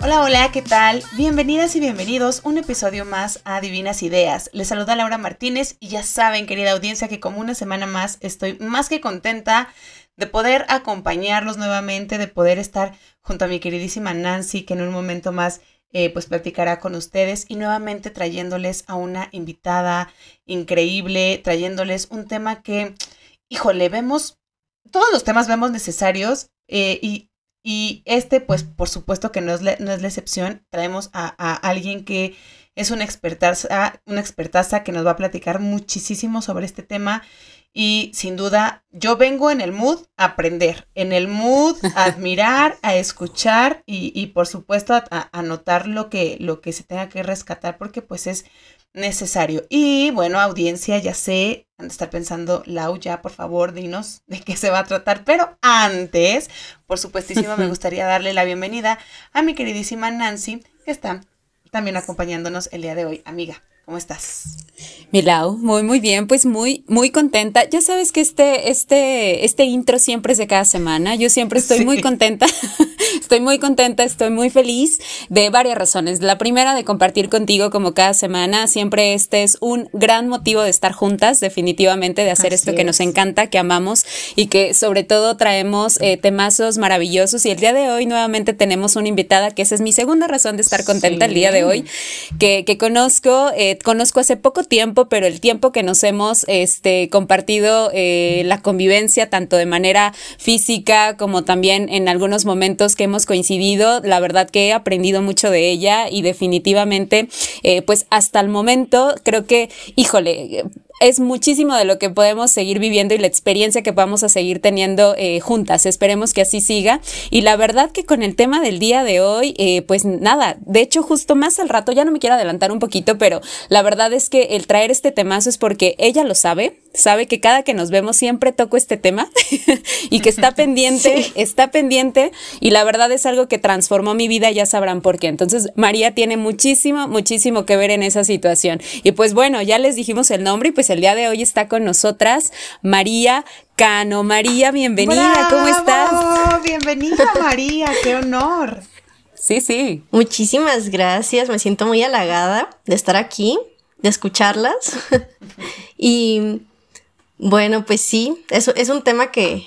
Hola, hola, ¿qué tal? Bienvenidas y bienvenidos un episodio más a Divinas Ideas. Les saluda Laura Martínez y ya saben, querida audiencia, que como una semana más estoy más que contenta de poder acompañarlos nuevamente, de poder estar junto a mi queridísima Nancy, que en un momento más eh, pues platicará con ustedes y nuevamente trayéndoles a una invitada increíble, trayéndoles un tema que, híjole, vemos, todos los temas vemos necesarios eh, y y este, pues por supuesto que no es, la, no es la excepción. Traemos a, alguien que es una expertaza, una expertaza que nos va a platicar muchísimo sobre este tema. Y sin duda, yo vengo en el mood a aprender, en el mood a admirar, a escuchar y, y por supuesto a, a, notar lo que, lo que se tenga que rescatar, porque pues es necesario. Y bueno, audiencia, ya sé, han de estar pensando, Lau, ya por favor, dinos de qué se va a tratar. Pero antes, por supuestísimo, me gustaría darle la bienvenida a mi queridísima Nancy, que está también acompañándonos el día de hoy. Amiga, ¿cómo estás? Milau, muy, muy bien, pues muy, muy contenta. Ya sabes que este, este, este intro siempre es de cada semana. Yo siempre estoy muy contenta. estoy muy contenta, estoy muy feliz de varias razones. La primera, de compartir contigo como cada semana. Siempre este es un gran motivo de estar juntas, definitivamente, de hacer esto que nos encanta, que amamos y que sobre todo traemos eh, temazos maravillosos. Y el día de hoy nuevamente tenemos una invitada, que esa es mi segunda razón de estar contenta el día de hoy, que, que conozco, eh, conozco hace poco tiempo pero el tiempo que nos hemos este, compartido eh, la convivencia, tanto de manera física como también en algunos momentos que hemos coincidido, la verdad que he aprendido mucho de ella y definitivamente, eh, pues hasta el momento creo que, híjole, es muchísimo de lo que podemos seguir viviendo y la experiencia que vamos a seguir teniendo eh, juntas. Esperemos que así siga. Y la verdad que con el tema del día de hoy, eh, pues nada, de hecho justo más al rato, ya no me quiero adelantar un poquito, pero la verdad es que el traer este temazo es porque ella lo sabe, sabe que cada que nos vemos siempre toco este tema y que está pendiente, está pendiente y la verdad es algo que transformó mi vida, ya sabrán por qué. Entonces María tiene muchísimo, muchísimo que ver en esa situación. Y pues bueno, ya les dijimos el nombre y pues el día de hoy está con nosotras María Cano. María, bienvenida, ¿cómo estás? Bienvenida María, qué honor. Sí, sí. Muchísimas gracias, me siento muy halagada de estar aquí, de escucharlas. y bueno, pues sí, eso es un tema que,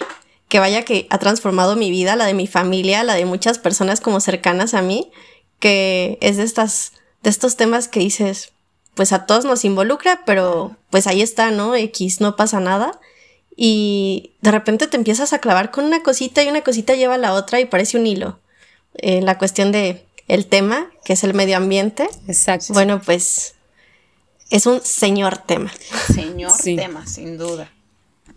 que vaya que ha transformado mi vida, la de mi familia, la de muchas personas como cercanas a mí, que es de estas, de estos temas que dices, pues a todos nos involucra, pero pues ahí está, ¿no? X, no pasa nada. Y de repente te empiezas a clavar con una cosita y una cosita lleva a la otra y parece un hilo. Eh, la cuestión de el tema, que es el medio ambiente. Exacto. Bueno, pues es un señor tema. Señor tema, sin duda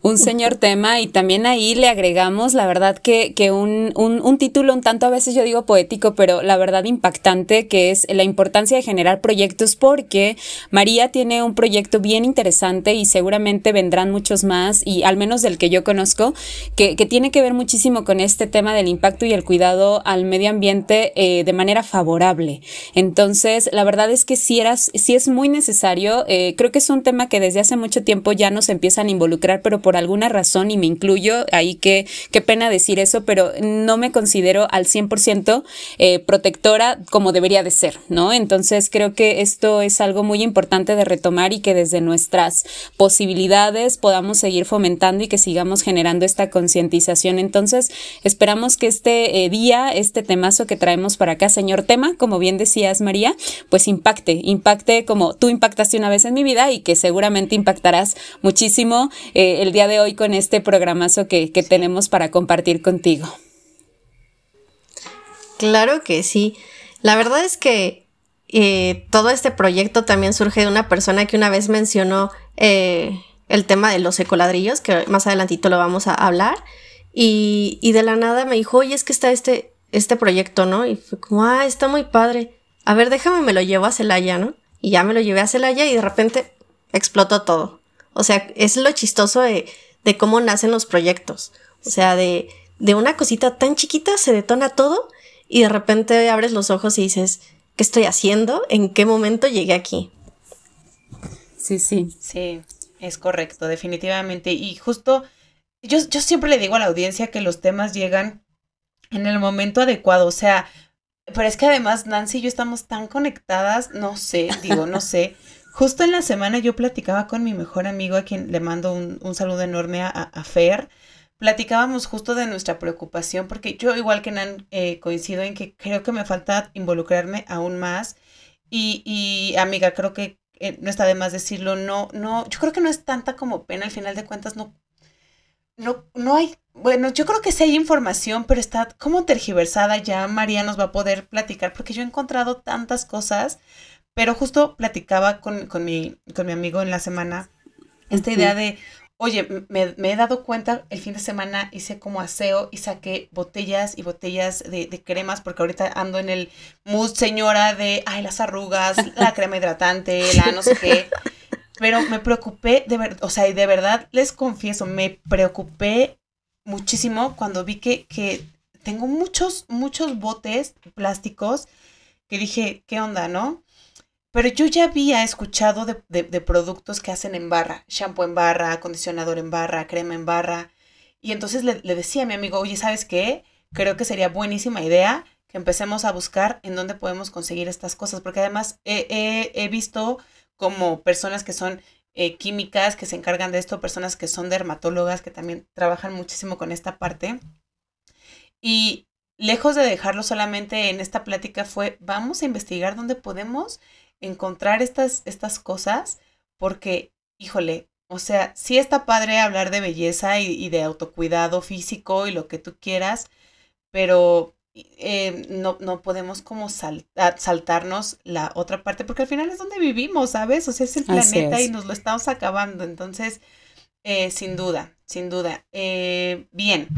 un señor tema y también ahí le agregamos, la verdad que, que un, un, un, título un tanto a veces yo digo poético, pero la verdad impactante, que es la importancia de generar proyectos porque María tiene un proyecto bien interesante y seguramente vendrán muchos más y al menos del que yo conozco, que, que tiene que ver muchísimo con este tema del impacto y el cuidado al medio ambiente eh, de manera favorable. Entonces, la verdad es que si, eras, si es muy necesario, eh, creo que es un tema que desde hace mucho tiempo ya nos empiezan a involucrar, pero por alguna razón, y me incluyo, ahí que qué pena decir eso, pero no me considero al 100% eh, protectora como debería de ser, ¿no? Entonces creo que esto es algo muy importante de retomar y que desde nuestras posibilidades podamos seguir fomentando y que sigamos generando esta concientización. Entonces esperamos que este eh, día, este temazo que traemos para acá, señor tema, como bien decías María, pues impacte, impacte como tú impactaste una vez en mi vida y que seguramente impactarás muchísimo eh, el día de hoy con este programazo que, que tenemos para compartir contigo. Claro que sí. La verdad es que eh, todo este proyecto también surge de una persona que una vez mencionó eh, el tema de los ecoladrillos, que más adelantito lo vamos a hablar, y, y, de la nada me dijo, oye, es que está este, este proyecto, ¿no? Y fue como, ah, está muy padre. A ver, déjame, me lo llevo a Celaya, ¿no? Y ya me lo llevé a Celaya y de repente explotó todo. O sea, es lo chistoso de, cómo nacen los proyectos. O sea, de, de una cosita tan chiquita se detona todo y de repente abres los ojos y dices, ¿qué estoy haciendo? ¿En qué momento llegué aquí? Sí, sí. Sí. Es correcto, definitivamente. Y justo, yo, yo siempre le digo a la audiencia que los temas llegan en el momento adecuado. O sea, pero es que además Nancy y yo estamos tan conectadas, no sé, digo, no sé. Justo en la semana yo platicaba con mi mejor amigo, a quien le mando un, un saludo enorme a, a, Fer. Platicábamos justo de nuestra preocupación, porque yo, igual que Nan, eh, coincido en que creo que me falta involucrarme aún más. Y, y amiga, creo que eh, no está de más decirlo, no, no, yo creo que no es tanta como pena, al final de cuentas no, no, no hay, bueno, yo creo que sí hay información, pero está como tergiversada, ya María nos va a poder platicar, porque yo he encontrado tantas cosas pero justo platicaba con, con, mi, con mi amigo en la semana esta idea de, oye, me, me, he dado cuenta, el fin de semana hice como aseo y saqué botellas y botellas de, de, cremas, porque ahorita ando en el mood señora de, ay, las arrugas, la crema hidratante, la no sé qué. Pero me preocupé, de verdad, o sea, de verdad les confieso, me preocupé muchísimo cuando vi que, que tengo muchos, muchos botes plásticos que dije, ¿qué onda, no? Pero yo ya había escuchado de, productos que hacen en barra, shampoo en barra, acondicionador en barra, crema en barra. Y entonces le, decía a mi amigo, oye, ¿sabes qué? Creo que sería buenísima idea que empecemos a buscar en dónde podemos conseguir estas cosas, porque además he visto como personas que son eh, químicas, que se encargan de esto, personas que son dermatólogas, que también trabajan muchísimo con esta parte. Y lejos de dejarlo solamente en esta plática fue, vamos a investigar dónde podemos encontrar estas, estas cosas porque, híjole, o sea, sí está padre hablar de belleza y, y de autocuidado físico y lo que tú quieras, pero eh, no, no podemos como saltarnos la otra parte, porque al final es donde vivimos, ¿sabes? O sea, es el planeta es. y nos lo estamos acabando. Entonces, eh, sin duda, sin duda. Eh, bien,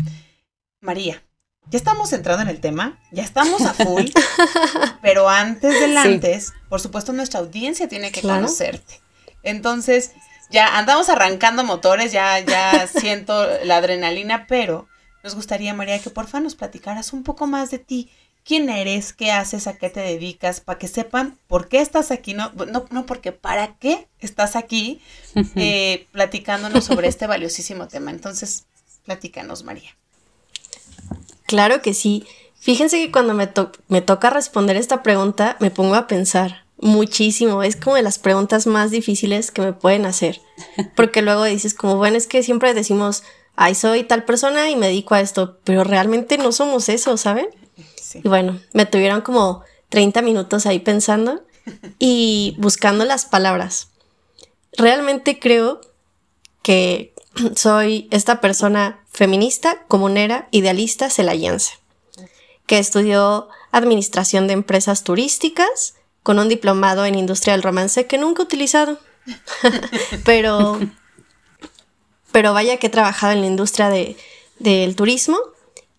María, ya estamos entrando en el tema, ya estamos a full, pero antes del sí. antes, por supuesto, nuestra audiencia tiene que claro. conocerte. Entonces, ya andamos arrancando motores, ya, ya siento la adrenalina, pero nos gustaría, María, que porfa nos platicaras un poco más de ti. ¿Quién eres? ¿Qué haces? ¿A qué te dedicas? Para que sepan por qué estás aquí, no, no, no porque para qué estás aquí eh, platicándonos sobre este valiosísimo tema. Entonces, platícanos, María. Claro que sí. Fíjense que cuando me, to me toca responder esta pregunta, me pongo a pensar muchísimo. Es como de las preguntas más difíciles que me pueden hacer. Porque luego dices como, bueno, es que siempre decimos, ay, soy tal persona y me dedico a esto, pero realmente no somos eso, ¿saben? Sí. Y bueno, me tuvieron como 30 minutos ahí pensando y buscando las palabras. Realmente creo que soy esta persona feminista, comunera, idealista, celayense, que estudió administración de empresas turísticas con un diplomado en industria del romance que nunca he utilizado. pero, pero vaya que he trabajado en la industria de, del turismo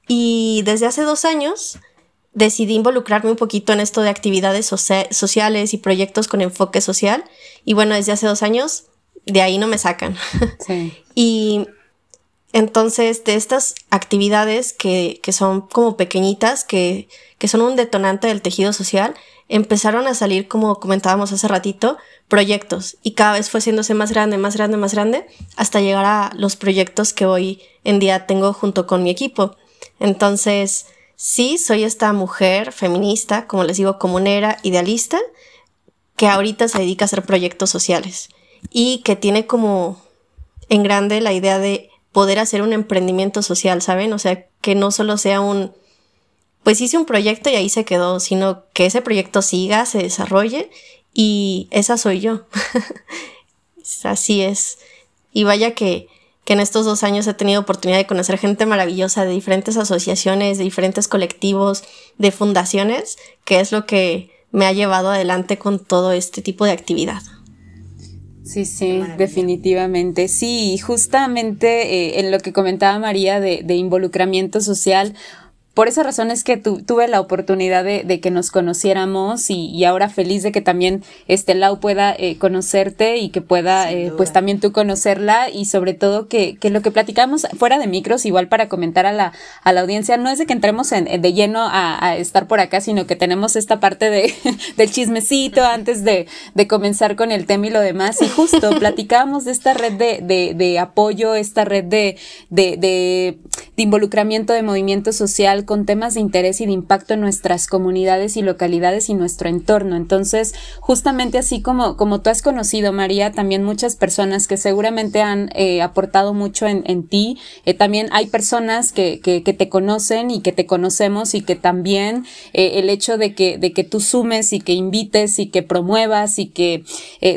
y desde hace dos años decidí involucrarme un poquito en esto de actividades socia sociales y proyectos con enfoque social. Y bueno, desde hace dos años de ahí no me sacan. Sí. y entonces, de estas actividades que, que son como pequeñitas, que, que, son un detonante del tejido social, empezaron a salir, como comentábamos hace ratito, proyectos y cada vez fue haciéndose más grande, más grande, más grande, hasta llegar a los proyectos que hoy en día tengo junto con mi equipo. Entonces, sí, soy esta mujer feminista, como les digo, comunera, idealista, que ahorita se dedica a hacer proyectos sociales y que tiene como en grande la idea de poder hacer un emprendimiento social, ¿saben? O sea, que no solo sea un, pues hice un proyecto y ahí se quedó, sino que ese proyecto siga, se desarrolle y esa soy yo. Así es. Y vaya que, que en estos dos años he tenido oportunidad de conocer gente maravillosa de diferentes asociaciones, de diferentes colectivos, de fundaciones, que es lo que me ha llevado adelante con todo este tipo de actividad. Sí, sí, definitivamente. Sí, justamente eh, en lo que comentaba María de, de involucramiento social, por esa razón es que tuve la oportunidad de, que nos conociéramos y, ahora feliz de que también este Lau pueda eh, conocerte y que pueda eh, pues también tú conocerla y sobre todo que, que, lo que platicamos fuera de micros, igual para comentar a la, a la audiencia, no es de que entremos en, de lleno a, estar por acá, sino que tenemos esta parte de, del chismecito antes de, de comenzar con el tema y lo demás. Y justo platicábamos de esta red de, de, de apoyo, esta red de, de, de, involucramiento de movimiento social con temas de interés y de impacto en nuestras comunidades y localidades y nuestro entorno. Entonces, justamente así como, como tú has conocido, María, también muchas personas que seguramente han eh, aportado mucho en, en ti, eh, también hay personas que, que, que, te conocen y que te conocemos y que también eh, el hecho de que, de que tú sumes y que invites y que promuevas y que,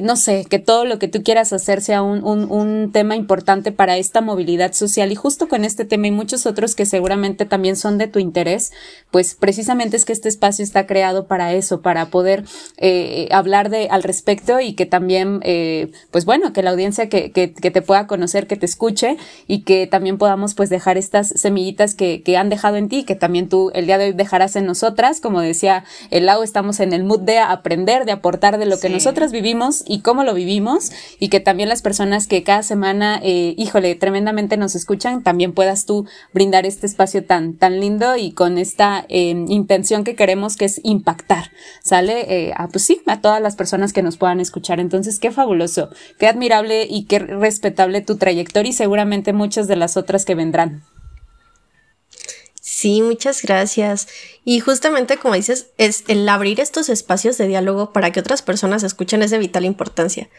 no sé, que todo lo que tú quieras hacer sea un, un, un tema importante para esta movilidad social y justo con este tema y muchos otros que seguramente también son de tu interés, pues precisamente es que este espacio está creado para eso, para poder eh, hablar de al respecto y que también, eh, pues bueno, que la audiencia que, que, que, te pueda conocer, que te escuche y que también podamos pues dejar estas semillitas que, que han dejado en ti, que también tú el día de hoy dejarás en nosotras, como decía el Lau, estamos en el mood de aprender, de aportar de lo que nosotras vivimos y cómo lo vivimos y que también las personas que cada semana, eh, híjole, tremendamente nos escuchan, también puedas tú brindar este espacio tan, tan lindo y con esta eh, intención que queremos que es impactar, ¿sale? Eh, a, pues sí, a todas las personas que nos puedan escuchar. Entonces, qué fabuloso, qué admirable y qué respetable tu trayectoria y seguramente muchas de las otras que vendrán. Sí, muchas gracias. Y justamente como dices, es el abrir estos espacios de diálogo para que otras personas escuchen es de vital importancia.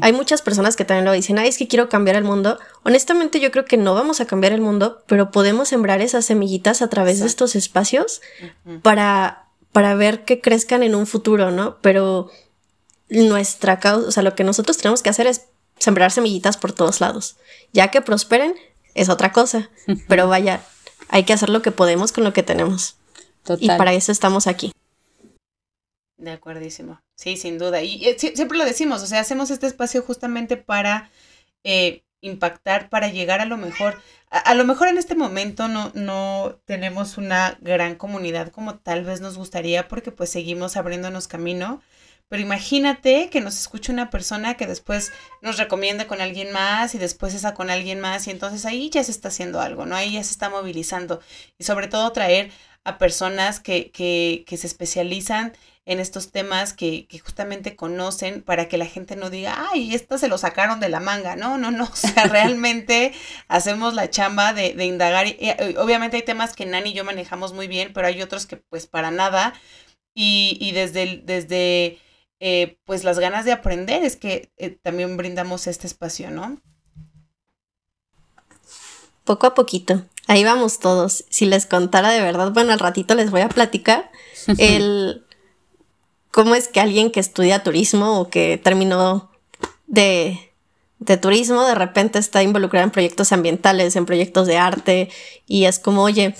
Hay muchas personas que también lo dicen, ay, es que quiero cambiar el mundo. Honestamente yo creo que no vamos a cambiar el mundo, pero podemos sembrar esas semillitas a través de estos espacios para, para ver que crezcan en un futuro, ¿no? Pero nuestra causa, o sea, lo que nosotros tenemos que hacer es sembrar semillitas por todos lados. Ya que prosperen es otra cosa, pero vaya, hay que hacer lo que podemos con lo que tenemos. Y para eso estamos aquí. De acuerdísimo. Sí, sin duda. Y, siempre lo decimos, o sea, hacemos este espacio justamente para eh, impactar, para llegar a lo mejor. A, lo mejor en este momento no, no tenemos una gran comunidad como tal vez nos gustaría porque pues seguimos abriéndonos camino, pero imagínate que nos escuche una persona que después nos recomienda con alguien más y después esa con alguien más y entonces ahí ya se está haciendo algo, ¿no? Ahí ya se está movilizando y sobre todo traer a personas que, que, que se especializan en estos temas que, que, justamente conocen para que la gente no diga, ay, esto se lo sacaron de la manga. No, no, no. O sea, realmente hacemos la chamba de, de indagar. Y, eh, obviamente hay temas que Nani y yo manejamos muy bien, pero hay otros que pues para nada. Y, y desde, desde eh, pues las ganas de aprender es que eh, también brindamos este espacio, ¿no? Poco a poquito. Ahí vamos todos. Si les contara de verdad, bueno, al ratito les voy a platicar el cómo es que alguien que estudia turismo o que terminó de, de turismo de repente está involucrado en proyectos ambientales, en proyectos de arte y es como, oye,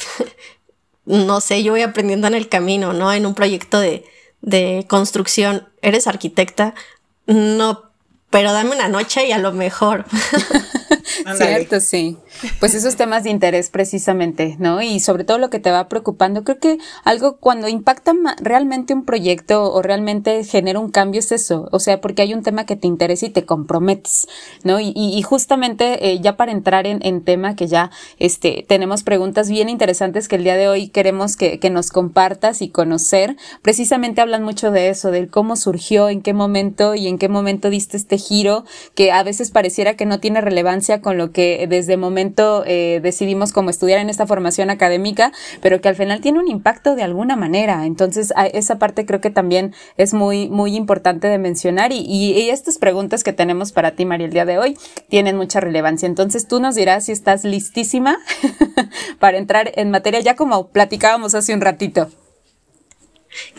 no sé, yo voy aprendiendo en el camino, ¿no? En un proyecto de, de construcción, eres arquitecta, no, pero dame una noche y a lo mejor. Cierto, sí. Pues esos temas de interés precisamente, ¿no? Y sobre todo lo que te va preocupando, creo que algo cuando impacta realmente un proyecto o realmente genera un cambio es eso, o sea, porque hay un tema que te interesa y te comprometes, ¿no? Y, y justamente eh, ya para entrar en, en, tema que ya este, tenemos preguntas bien interesantes que el día de hoy queremos que, que nos compartas y conocer, precisamente hablan mucho de eso, del cómo surgió, en qué momento y en qué momento diste este giro que a veces pareciera que no tiene relevancia con lo que desde momento eh, decidimos como estudiar en esta formación académica, pero que al final tiene un impacto de alguna manera. Entonces, esa parte creo que también es muy, muy importante de mencionar y, y, estas preguntas que tenemos para ti, María, el día de hoy tienen mucha relevancia. Entonces, tú nos dirás si estás listísima para entrar en materia, ya como platicábamos hace un ratito.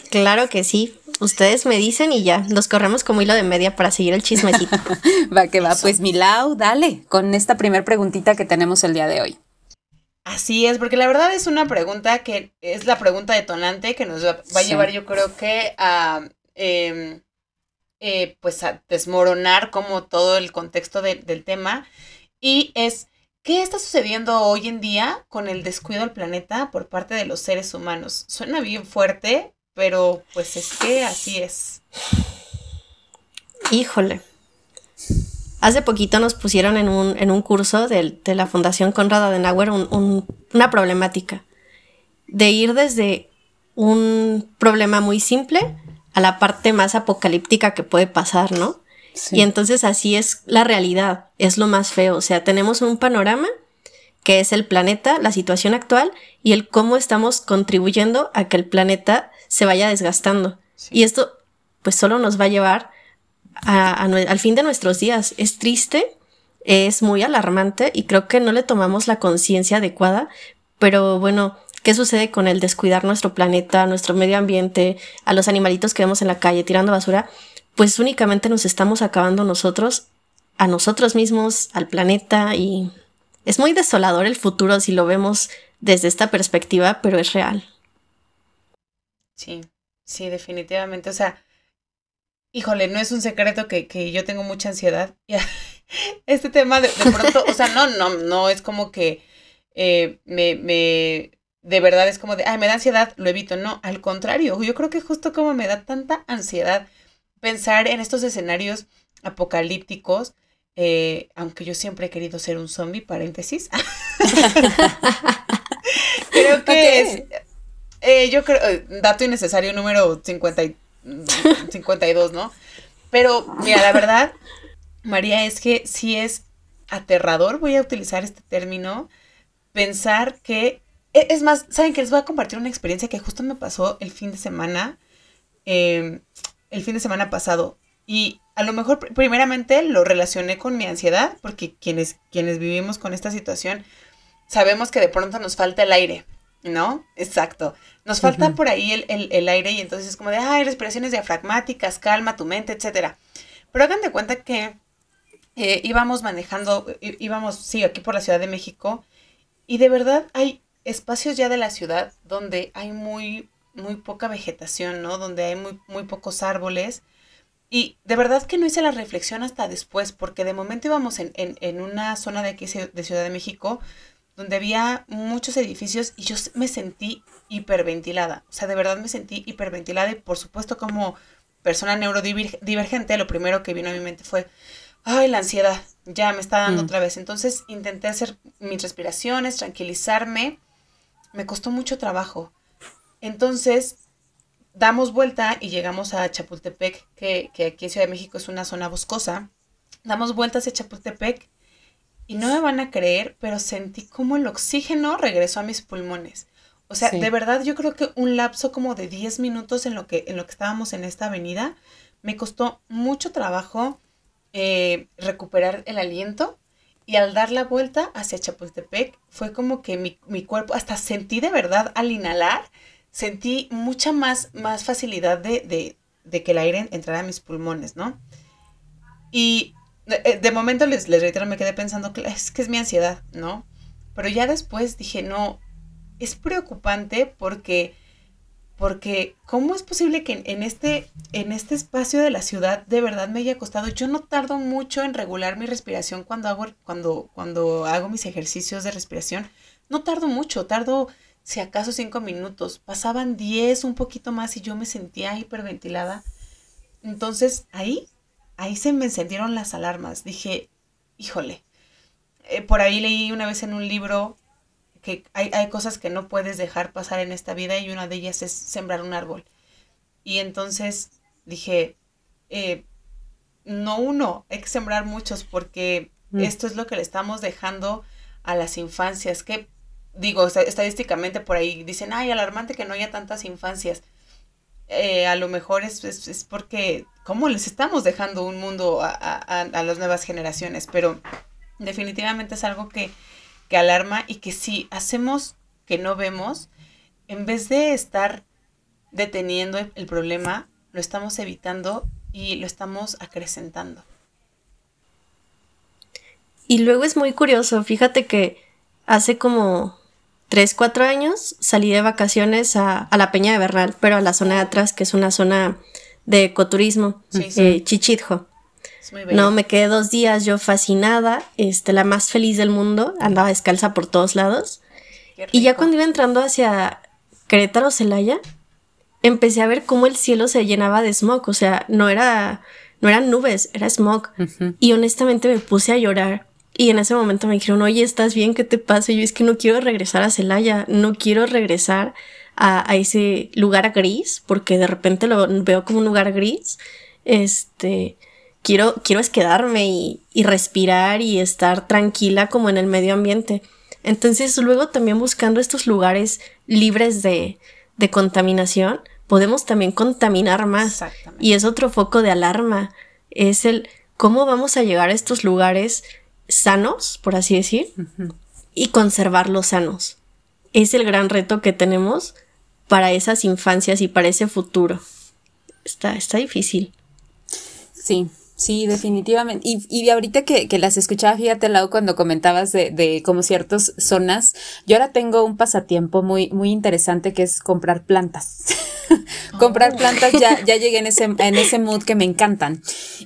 Claro que sí. Ustedes me dicen y ya, los corremos como hilo de media para seguir el chismecito. va que va, pues Milau, dale con esta primera preguntita que tenemos el día de hoy. Así es, porque la verdad es una pregunta que es la pregunta detonante que nos va, a llevar yo creo que a, em, eh, pues a desmoronar como todo el contexto del tema y es ¿qué está sucediendo hoy en día con el descuido del planeta por parte de los seres humanos? Suena bien fuerte, pero pues es que así es. Híjole. Hace poquito nos pusieron en un, en un curso de, la Fundación Conrad Adenauer una problemática de ir desde un problema muy simple a la parte más apocalíptica que puede pasar, ¿no? Y entonces así es la realidad, es lo más feo. O sea, tenemos un panorama que es el planeta, la situación actual y el cómo estamos contribuyendo a que el planeta se vaya desgastando. Y esto pues solo nos va a llevar al fin de nuestros días. Es triste, es muy alarmante y creo que no le tomamos la conciencia adecuada, pero bueno, ¿qué sucede con el descuidar nuestro planeta, nuestro medio ambiente, a los animalitos que vemos en la calle tirando basura? Pues únicamente nos estamos acabando nosotros, a nosotros mismos, al planeta y es muy desolador el futuro si lo vemos desde esta perspectiva, pero es real. Sí, sí, definitivamente. O sea, Híjole, no es un secreto que, que yo tengo mucha ansiedad. Este tema de, de, pronto, o sea, no, no, no es como que eh, me, me, de verdad es como de, ay, me da ansiedad, lo evito. No, al contrario, yo creo que justo como me da tanta ansiedad pensar en estos escenarios apocalípticos, eh, aunque yo siempre he querido ser un zombie, paréntesis. creo que es, eh, yo creo, dato innecesario número 53 52, ¿no? Pero, mira, la verdad, María, es que sí es aterrador, voy a utilizar este término, pensar que, e, es más, ¿saben que Les voy a compartir una experiencia que justo me pasó el fin de semana, em, el fin de semana pasado. Y a lo mejor, primeramente, lo relacioné con mi ansiedad, porque quienes, quienes vivimos con esta situación, sabemos que de pronto nos falta el aire, ¿no? Exacto. Nos falta por ahí el, aire y entonces es como de, ay, respiraciones diafragmáticas, calma tu mente, etcétera. Pero hagan de cuenta que eh, íbamos manejando, íbamos, sí, aquí por la Ciudad de México y de verdad hay espacios ya de la ciudad donde hay muy, muy poca vegetación, ¿no? Donde hay muy, muy pocos árboles. Y de verdad que no hice la reflexión hasta después, porque de momento íbamos en, en, en una zona de aquí de Ciudad de México donde había muchos edificios y yo me sentí hiperventilada. O sea, de verdad me sentí hiperventilada y por supuesto como persona neurodivergente, lo primero que vino a mi mente fue, ay, la ansiedad, ya me está dando mm. otra vez. Entonces intenté hacer mis respiraciones, tranquilizarme. Me costó mucho trabajo. Entonces damos vuelta y llegamos a Chapultepec, que, que aquí en Ciudad de México es una zona boscosa. Damos vueltas hacia Chapultepec y no me van a creer, pero sentí como el oxígeno regresó a mis pulmones. O sea, de verdad yo creo que un lapso como de 10 minutos en lo que, en lo que estábamos en esta avenida, me costó mucho trabajo eh, recuperar el aliento. Y al dar la vuelta hacia Chapultepec, fue como que mi, mi, cuerpo, hasta sentí de verdad al inhalar, sentí mucha más, más facilidad de, de, de que el aire entrara a mis pulmones, ¿no? Y eh, de, momento les, les reitero, me quedé pensando que es que es mi ansiedad, ¿no? Pero ya después dije, no, es preocupante porque, porque ¿cómo es posible que en, este, en este espacio de la ciudad de verdad me haya costado? Yo no tardo mucho en regular mi respiración cuando hago, cuando, cuando hago mis ejercicios de respiración. No tardo mucho, tardo si acaso cinco minutos. Pasaban diez, un poquito más y yo me sentía hiperventilada. Entonces ahí ahí se me encendieron las alarmas. Dije, híjole, eh, por ahí leí una vez en un libro que hay, cosas que no puedes dejar pasar en esta vida y una de ellas es sembrar un árbol. Y entonces dije, eh, no uno, hay que sembrar muchos porque mm. esto es lo que le estamos dejando a las infancias, que digo, estadísticamente por ahí dicen, ay, alarmante que no haya tantas infancias. Eh, a lo mejor es, es, porque, ¿cómo les estamos dejando un mundo a, a, a, las nuevas generaciones? Pero definitivamente es algo que, que alarma y que si hacemos que no vemos, en vez de estar deteniendo el, problema, lo estamos evitando y lo estamos acrecentando. Y luego es muy curioso, fíjate que hace como tres, cuatro años salí de vacaciones a, la Peña de Bernal, pero a la zona de atrás, que es una zona de ecoturismo, eh, Chichitjo. No, me quedé dos días yo fascinada, este, la más feliz del mundo, andaba descalza por todos lados. Y ya cuando iba entrando hacia Querétaro, Celaya, empecé a ver cómo el cielo se llenaba de smog, o sea, no era, no eran nubes, era smog. Y honestamente me puse a llorar. Y en ese momento me dijeron, oye, ¿estás bien? ¿Qué te pasa? Y yo es que no quiero regresar a Celaya, no quiero regresar a, a, ese lugar gris, porque de repente lo veo como un lugar gris. Este, quiero, quiero es quedarme y, y respirar y estar tranquila como en el medio ambiente. Entonces, luego también buscando estos lugares libres de, de contaminación, podemos también contaminar más. Y es otro foco de alarma. Es el cómo vamos a llegar a estos lugares sanos, por así decir, y conservarlos sanos. Es el gran reto que tenemos para esas infancias y para ese futuro. Está, está difícil. Sí, Sí, definitivamente. Y, y ahorita que, que, las escuchaba, fíjate, Lau, cuando comentabas de, de como ciertas zonas, yo ahora tengo un pasatiempo muy, muy interesante que es comprar plantas. comprar oh. plantas, ya, ya llegué en ese, en ese mood que me encantan.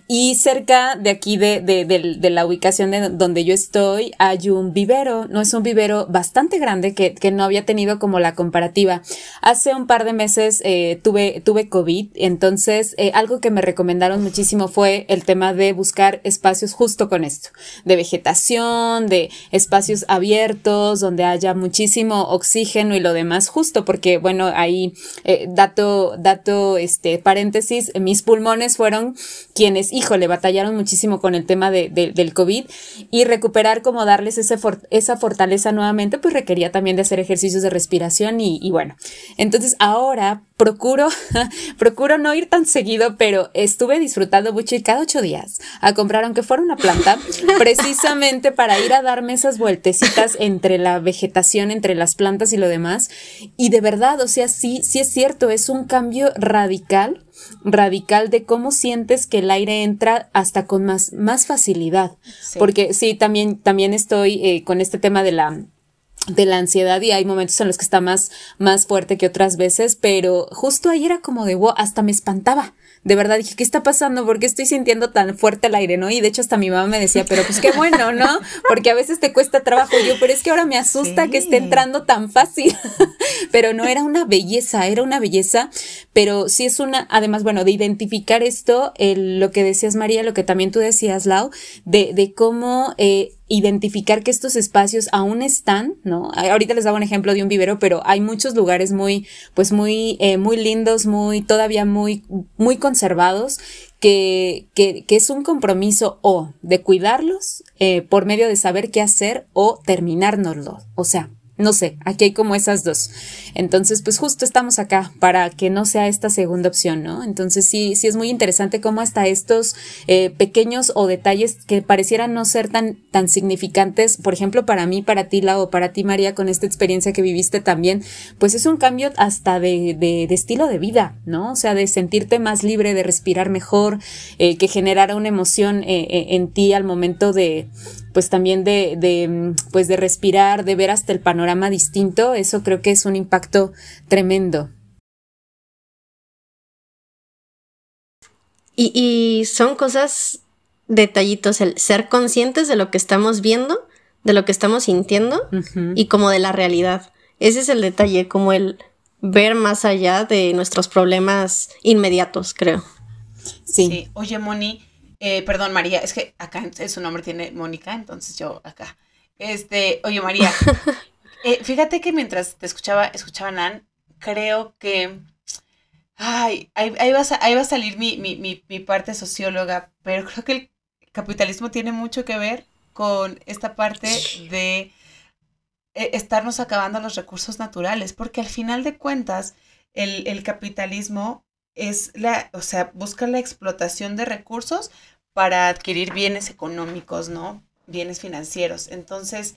Y cerca de aquí, de, de, de, la ubicación de donde yo estoy, hay un vivero. No es un vivero bastante grande que, que no había tenido como la comparativa. Hace un par de meses eh, tuve, tuve COVID, entonces eh, algo que me recomendaron muchísimo fue el tema de buscar espacios justo con esto, de vegetación, de espacios abiertos, donde haya muchísimo oxígeno y lo demás, justo porque, bueno, ahí, eh, dato, dato, este, paréntesis, mis pulmones fueron quienes, híjole, batallaron muchísimo con el tema de, del COVID y recuperar como darles ese esa fortaleza nuevamente, pues requería también de hacer ejercicios de respiración y, y bueno, entonces ahora procuro, procuro no ir tan seguido, pero estuve disfrutando mucho y cada ocho días a comprar, aunque fuera una planta, precisamente para ir a darme esas vueltecitas entre la vegetación, entre las plantas y lo demás. Y de verdad, o sea, sí, sí es cierto, es un cambio radical radical de cómo sientes que el aire entra hasta con más, más facilidad. Porque sí, también, también estoy eh, con este tema de la de la ansiedad y hay momentos en los que está más, más fuerte que otras veces, pero justo ahí era como de wow, hasta me espantaba de verdad dije, ¿qué está pasando? ¿Por qué estoy sintiendo tan fuerte el aire, no? Y de hecho hasta mi mamá me decía, pero pues qué bueno, ¿no? Porque a veces te cuesta trabajo. Y yo, pero es que ahora me asusta que esté entrando tan fácil. pero no era una belleza, era una belleza, pero sí es una, además, bueno, de identificar esto, lo que decías María, lo que también tú decías, Lau, de, de cómo... Eh, identificar que estos espacios aún están, ¿no? Ahorita les daba un ejemplo de un vivero, pero hay muchos lugares muy, pues muy, eh, muy lindos, muy, todavía muy, muy conservados, que, que, es un compromiso o de cuidarlos eh, por medio de saber qué hacer o terminárnoslo. O sea, no sé, aquí hay como esas dos. Entonces, pues justo estamos acá para que no sea esta segunda opción, ¿no? Entonces sí, sí es muy interesante cómo hasta estos eh, pequeños o detalles que parecieran no ser tan, tan significantes, por ejemplo, para mí, para ti, La, o para ti, María, con esta experiencia que viviste también, pues es un cambio hasta de, de, estilo de vida, ¿no? O sea, de sentirte más libre, de respirar mejor, eh, que generara una emoción eh, en ti al momento de, pues también de, de, pues de respirar, de ver hasta el panorama distinto, eso creo que es un impacto tremendo. Y, y son cosas, detallitos, el ser conscientes de lo que estamos viendo, de lo que estamos sintiendo y como de la realidad. Ese es el detalle, como el ver más allá de nuestros problemas inmediatos, creo. Sí. sí. Oye, Moni, eh, perdón, María, es que acá su nombre tiene Mónica, entonces yo acá. Este, oye, María, eh, fíjate que mientras te escuchaba, escuchaba Nan, creo que. Ay, ahí, va, a, ahí va a salir mi, mi, mi, parte socióloga, pero creo que el capitalismo tiene mucho que ver con esta parte de eh, estarnos acabando los recursos naturales, porque al final de cuentas, el, el capitalismo es la, o sea, busca la explotación de recursos para adquirir bienes económicos, ¿no? Bienes financieros. Entonces,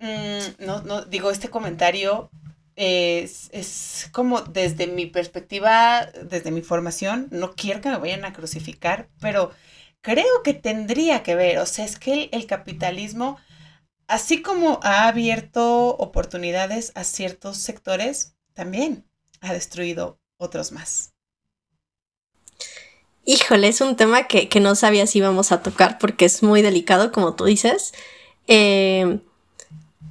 mm, no, no, digo, este comentario es, es, como desde mi perspectiva, desde mi formación, no quiero que me vayan a crucificar, pero creo que tendría que ver, o sea, es que el capitalismo, así como ha abierto oportunidades a ciertos sectores, también ha destruido otros más. Híjole, es un tema que, no sabía si íbamos a tocar porque es muy delicado, como tú dices. Eh,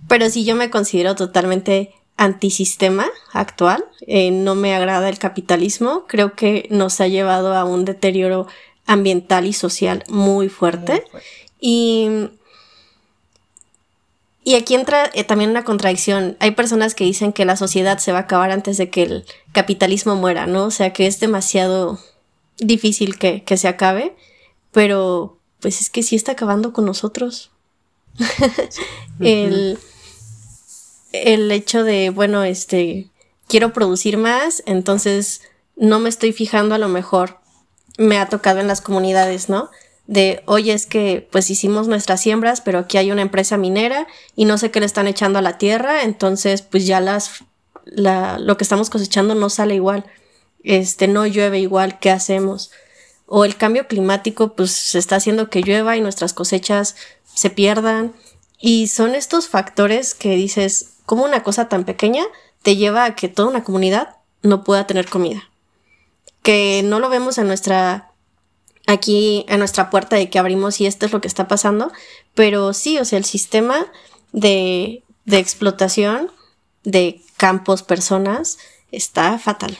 pero sí, yo me considero totalmente antisistema actual. Eh, no me agrada el capitalismo. Creo que nos ha llevado a un deterioro ambiental y social muy fuerte. Y, y aquí entra eh, también una contradicción. Hay personas que dicen que la sociedad se va a acabar antes de que el capitalismo muera, ¿no? O sea que es demasiado difícil que, se acabe, pero pues es que sí está acabando con nosotros. el, el hecho de, bueno, este, quiero producir más, entonces no me estoy fijando a lo mejor, me ha tocado en las comunidades, ¿no? De, oye, es que pues hicimos nuestras siembras, pero aquí hay una empresa minera y no sé qué le están echando a la tierra, entonces pues ya las, la, lo que estamos cosechando no sale igual este, no llueve igual, ¿qué hacemos? O el cambio climático, pues está haciendo que llueva y nuestras cosechas se pierdan. Y son estos factores que dices, como una cosa tan pequeña te lleva a que toda una comunidad no pueda tener comida. Que no lo vemos en nuestra, aquí en nuestra puerta de que abrimos y esto es lo que está pasando, pero sí, o sea, el sistema de, de explotación de campos, personas, está fatal.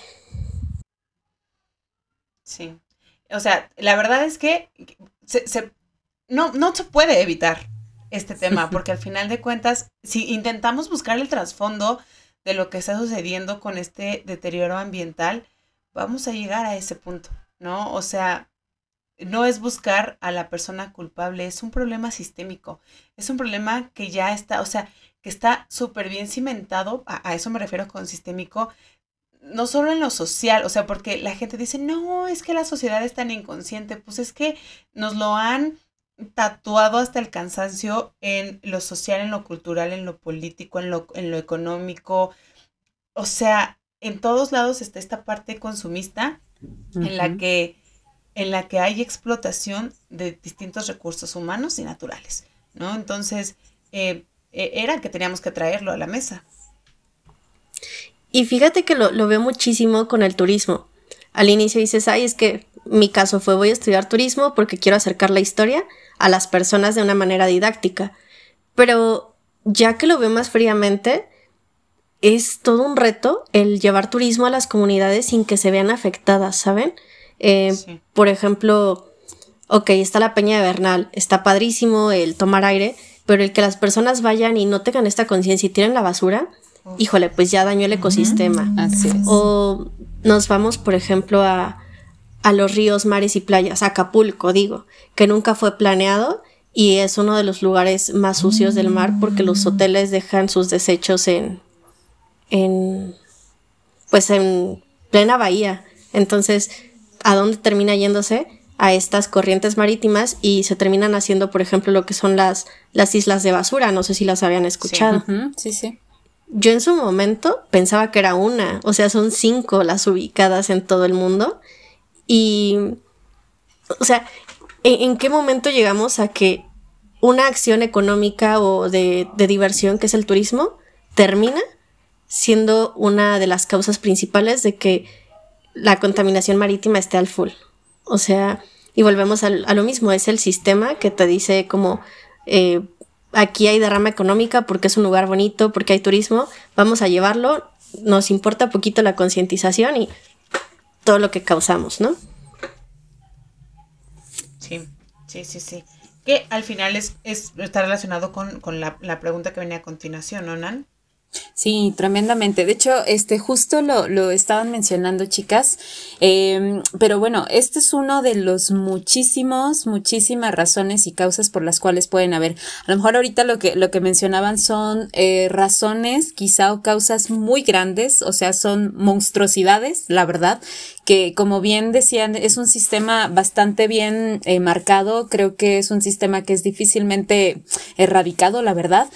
Sí. O sea, la verdad es que se, no, no se puede evitar este tema, porque al final de cuentas, si intentamos buscar el trasfondo de lo que está sucediendo con este deterioro ambiental, vamos a llegar a ese punto, ¿no? O sea, no es buscar a la persona culpable, es un problema sistémico, es un problema que ya está, o sea, que está súper bien cimentado, a, a, eso me refiero con sistémico, no solo en lo social, o sea, porque la gente dice, no, es que la sociedad es tan inconsciente, pues es que nos lo han tatuado hasta el cansancio en lo social, en lo cultural, en lo político, en lo, en lo económico. O sea, en todos lados está esta parte consumista en la que en la que hay explotación de distintos recursos humanos y naturales, ¿no? Entonces, eh, e, era que teníamos que traerlo a la mesa. Y fíjate que lo, veo muchísimo con el turismo. Al inicio dices, ay, es que mi caso fue voy a estudiar turismo porque quiero acercar la historia a las personas de una manera didáctica. Pero ya que lo veo más fríamente, es todo un reto el llevar turismo a las comunidades sin que se vean afectadas, ¿saben? Eh, por ejemplo, ok, está la Peña de Bernal, está padrísimo el tomar aire, pero el que las personas vayan y no tengan esta conciencia y tiren la basura, híjole, pues ya dañó el ecosistema. Así es. O nos vamos, por ejemplo, a, a los ríos, mares y playas, Acapulco, digo, que nunca fue planeado y es uno de los lugares más sucios del mar porque los hoteles dejan sus desechos en, en, pues en plena bahía. Entonces, ¿a dónde termina yéndose? A estas corrientes marítimas y se terminan haciendo, por ejemplo, lo que son las, las islas de basura. No sé si las habían escuchado. sí. sí yo en su momento pensaba que era una, o sea, son cinco las ubicadas en todo el mundo. Y, o sea, ¿en, qué momento llegamos a que una acción económica o de, de, diversión, que es el turismo, termina siendo una de las causas principales de que la contaminación marítima esté al full? O sea, y volvemos a, lo mismo, es el sistema que te dice como... Eh, aquí hay derrama económica porque es un lugar bonito, porque hay turismo, vamos a llevarlo, nos importa poquito la concientización y todo lo que causamos, ¿no? Sí, sí, sí, sí. Que al final es, está relacionado con, la, la, pregunta que venía a continuación, ¿no, Nan? Sí, tremendamente. De hecho, este justo lo, lo estaban mencionando, chicas. Em, pero bueno, este es uno de los muchísimos, muchísimas razones y causas por las cuales pueden haber. A lo mejor ahorita lo que, lo que mencionaban son eh, razones, quizá o causas muy grandes, o sea, son monstruosidades, la verdad, que como bien decían, es un sistema bastante bien eh, marcado. Creo que es un sistema que es difícilmente erradicado, la verdad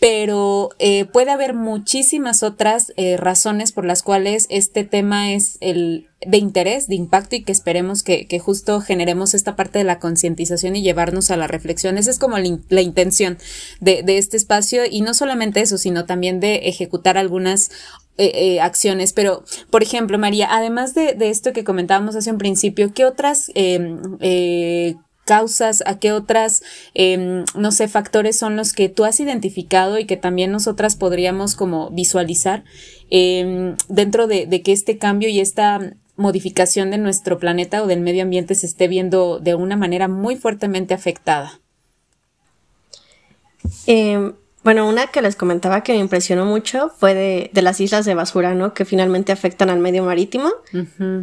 pero eh, puede haber muchísimas otras eh, razones por las cuales este tema es el de interés, de impacto y que esperemos que, que justo generemos esta parte de la concientización y llevarnos a la reflexión. Esa es como la, intención de, de, este espacio y no solamente eso, sino también de ejecutar algunas eh, eh, acciones, pero, por ejemplo, María, además de, esto que comentábamos hace un principio, ¿qué otras em, eh, causas, a qué otras, em, no sé, factores son los que tú has identificado y que también nosotras podríamos como visualizar em, dentro de, de, que este cambio y esta modificación de nuestro planeta o del medio ambiente se esté viendo de una manera muy fuertemente afectada? Eh, bueno, una que les comentaba que me impresionó mucho fue de, de las islas de basura, ¿no? Que finalmente afectan al medio marítimo.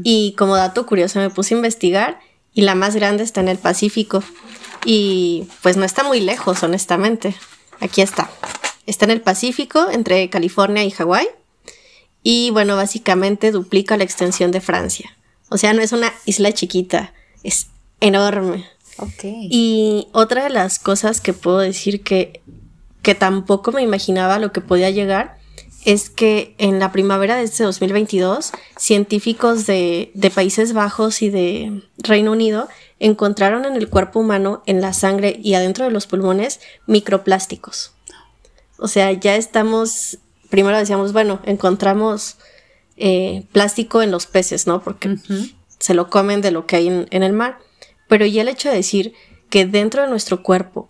Y como dato curioso me puse a investigar y la más grande está en el Pacífico. Y pues no está muy lejos, honestamente. Aquí está. Está en el Pacífico, entre California y Hawái. Y bueno, básicamente duplica la extensión de Francia. O sea, no es una isla chiquita, es enorme. Ok. Y otra de las cosas que puedo decir que que tampoco me imaginaba lo que podía llegar, es que en la primavera de este 2022, científicos de, Países Bajos y de Reino Unido encontraron en el cuerpo humano, en la sangre y adentro de los pulmones, microplásticos. O sea, ya estamos, primero decíamos, bueno, encontramos eh, plástico en los peces, ¿no? Porque se lo comen de lo que hay en el mar. Pero ya el hecho de decir que dentro de nuestro cuerpo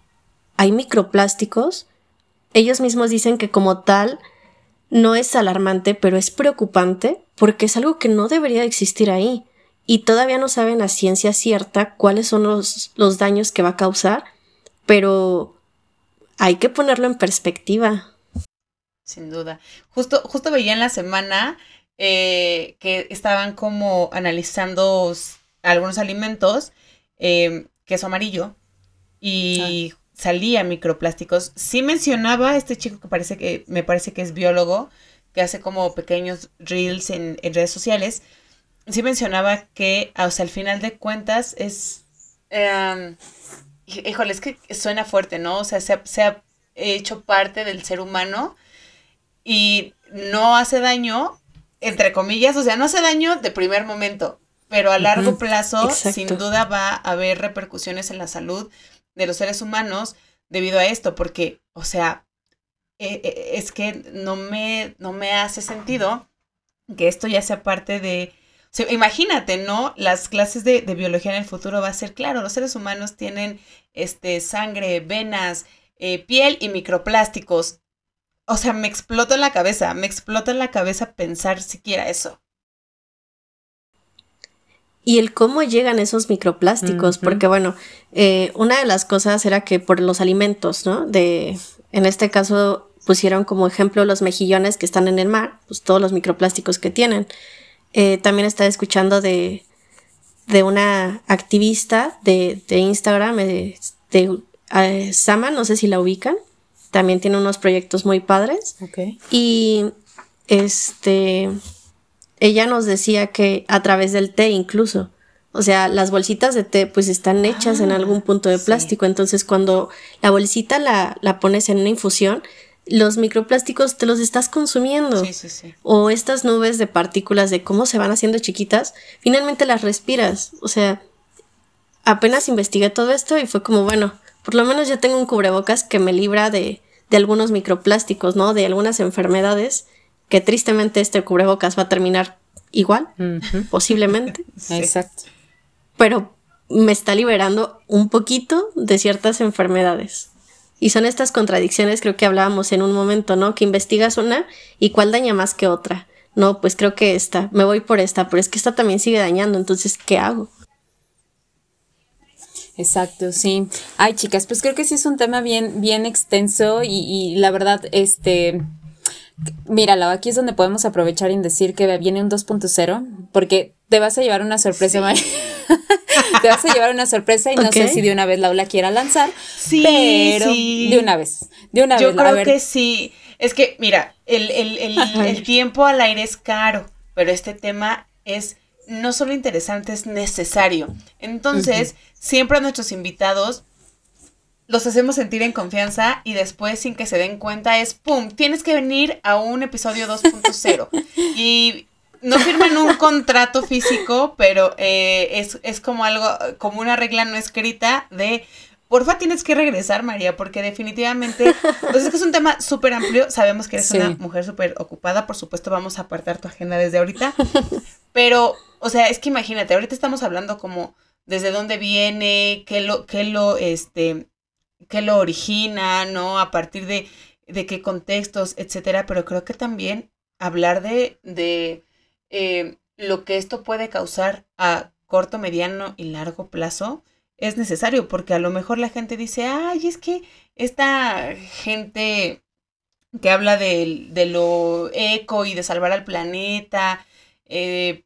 hay microplásticos, ellos mismos dicen que como tal no es alarmante, pero es preocupante porque es algo que no debería existir ahí y todavía no saben a ciencia cierta cuáles son los, los daños que va a causar, pero hay que ponerlo en perspectiva. Sin duda. Justo, justo veía en la semana eh, que estaban como analizando algunos alimentos, eh, queso amarillo, y ah salía microplásticos. Sí mencionaba este chico que parece que me parece que es biólogo, que hace como pequeños reels en, redes sociales. Sí mencionaba que, o sea, al final de cuentas es... Eh, híjole, es que suena fuerte, ¿no? O sea, se ha, hecho parte del ser humano y no hace daño, entre comillas, o sea, no hace daño de primer momento, pero a largo plazo sin duda va a haber repercusiones en la salud de los seres humanos debido a esto, porque, o sea, e, e, es que no me, no me hace sentido que esto ya sea parte de... imagínate, ¿no? Las clases de, biología en el futuro va a ser, claro, los seres humanos tienen este, sangre, venas, eh, piel y microplásticos. O sea, me explota la cabeza, me explota en la cabeza pensar siquiera eso y el cómo llegan esos microplásticos, porque bueno, eh, una de las cosas era que por los alimentos, ¿no? De, en este caso pusieron como ejemplo los mejillones que están en el mar, pues todos los microplásticos que tienen. Eh, también estaba escuchando de, de una activista de, de Instagram, eh, de, Sama, no sé si la ubican, también tiene unos proyectos muy padres. Y este ella nos decía que a través del té incluso, o sea, las bolsitas de té pues están hechas en ah, algún punto de plástico, entonces cuando la bolsita la, la, pones en una infusión, los microplásticos te los estás consumiendo. Sí, sí, sí. O estas nubes de partículas de cómo se van haciendo chiquitas, finalmente las respiras. O sea, apenas investigué todo esto y fue como, bueno, por lo menos ya tengo un cubrebocas que me libra de, de algunos microplásticos, ¿no? De algunas enfermedades que tristemente este cubrebocas va a terminar igual, posiblemente. Exacto. Pero me está liberando un poquito de ciertas enfermedades. Y son estas contradicciones, creo que hablábamos en un momento, ¿no? Que investigas una y cuál daña más que otra. No, pues creo que esta, me voy por esta, pero es que esta también sigue dañando, entonces, ¿qué hago? Exacto, sí. Ay, chicas, pues creo que sí es un tema bien, bien extenso y, y la verdad, este, Míralo, aquí es donde podemos aprovechar y decir que viene un 2.0, porque te vas a llevar una sorpresa, te vas a llevar una sorpresa y no sé si de una vez Laura quiera lanzar, sí, pero de una vez, de una Yo vez. Yo creo que sí. Es que, mira, el, el, el tiempo al aire es caro, pero este tema es no solo interesante, es necesario. Entonces, siempre a nuestros invitados los hacemos sentir en confianza y después sin que se den cuenta es, ¡pum!, tienes que venir a un episodio 2.0. y no firman un contrato físico, pero eh, es, como algo, como una regla no escrita de, porfa tienes que regresar, María, porque definitivamente, pues es que es un tema súper amplio, sabemos que eres una mujer súper ocupada, por supuesto vamos a apartar tu agenda desde ahorita, pero, o sea, es que imagínate, ahorita estamos hablando como desde dónde viene, qué lo, qué lo, este, qué lo origina, ¿no? A partir de, de qué contextos, etcétera, pero creo que también hablar de, de eh, lo que esto puede causar a corto, mediano y largo plazo, es necesario, porque a lo mejor la gente dice, ay, es que esta gente que habla de, de lo eco y de salvar al planeta, eh,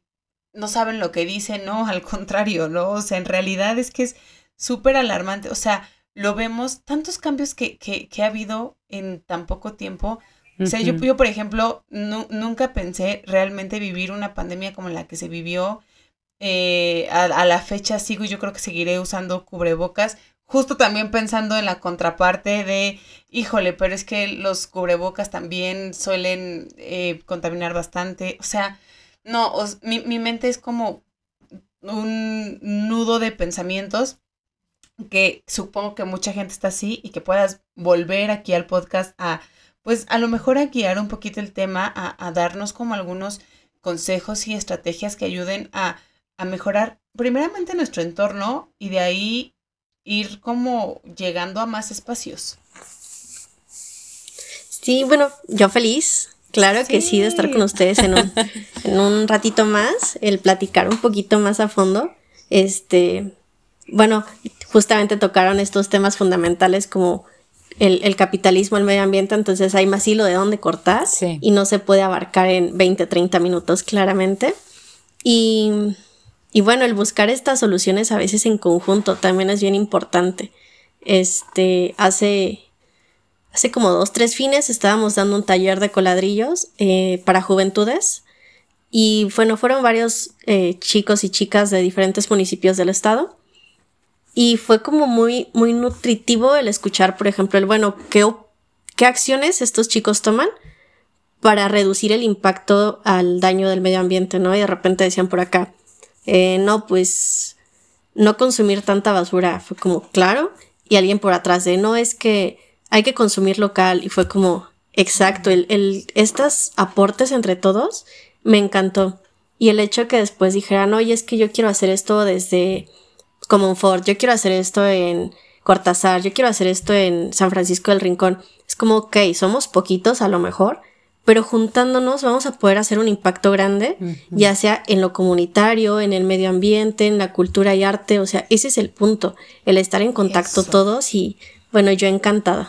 no saben lo que dicen, no, al contrario, ¿no? O sea, en realidad es que es súper alarmante, o sea, lo vemos, tantos cambios que, que, que, ha habido en tan poco tiempo. O sea, yo, yo, por ejemplo, nunca pensé realmente vivir una pandemia como la que se vivió eh, a, la fecha sigo y yo creo que seguiré usando cubrebocas. Justo también pensando en la contraparte de, híjole, pero es que los cubrebocas también suelen eh, contaminar bastante. O sea, no, mi, mi mente es como un nudo de pensamientos que supongo que mucha gente está así y que puedas volver aquí al podcast a, pues a lo mejor a guiar un poquito el tema, a, a darnos como algunos consejos y estrategias que ayuden a a mejorar primeramente nuestro entorno y de ahí ir como llegando a más espacios. Sí, bueno, yo feliz, claro que sí, de estar con ustedes en un, en un ratito más, el platicar un poquito más a fondo. Este, bueno, justamente tocaron estos temas fundamentales como el, el, capitalismo, el medio ambiente, entonces hay más hilo de dónde cortar y no se puede abarcar en 20, 30 minutos claramente. Y y bueno, el buscar estas soluciones a veces en conjunto también es bien importante. Este, hace, hace como dos, tres fines estábamos dando un taller de coladrillos eh, para juventudes. Y bueno, fueron varios eh, chicos y chicas de diferentes municipios del estado. Y fue como muy, muy nutritivo el escuchar, por ejemplo, el bueno, ¿qué, qué acciones estos chicos toman para reducir el impacto al daño del medio ambiente, ¿no? Y de repente decían por acá, eh, no, pues no consumir tanta basura. Fue como, claro. Y alguien por atrás de, no, es que hay que consumir local. Y fue como, exacto, el, el, estos aportes entre todos me encantó. Y el hecho que después dijeran, oye, es que yo quiero hacer esto desde como Ford, yo quiero hacer esto en Cortázar, yo quiero hacer esto en San Francisco del Rincón. Es como, ok, somos poquitos a lo mejor, pero juntándonos vamos a poder hacer un impacto grande, ya sea en lo comunitario, en el medio ambiente, en la cultura y arte, o sea, ese es el punto, el estar en contacto todos y bueno, yo encantada.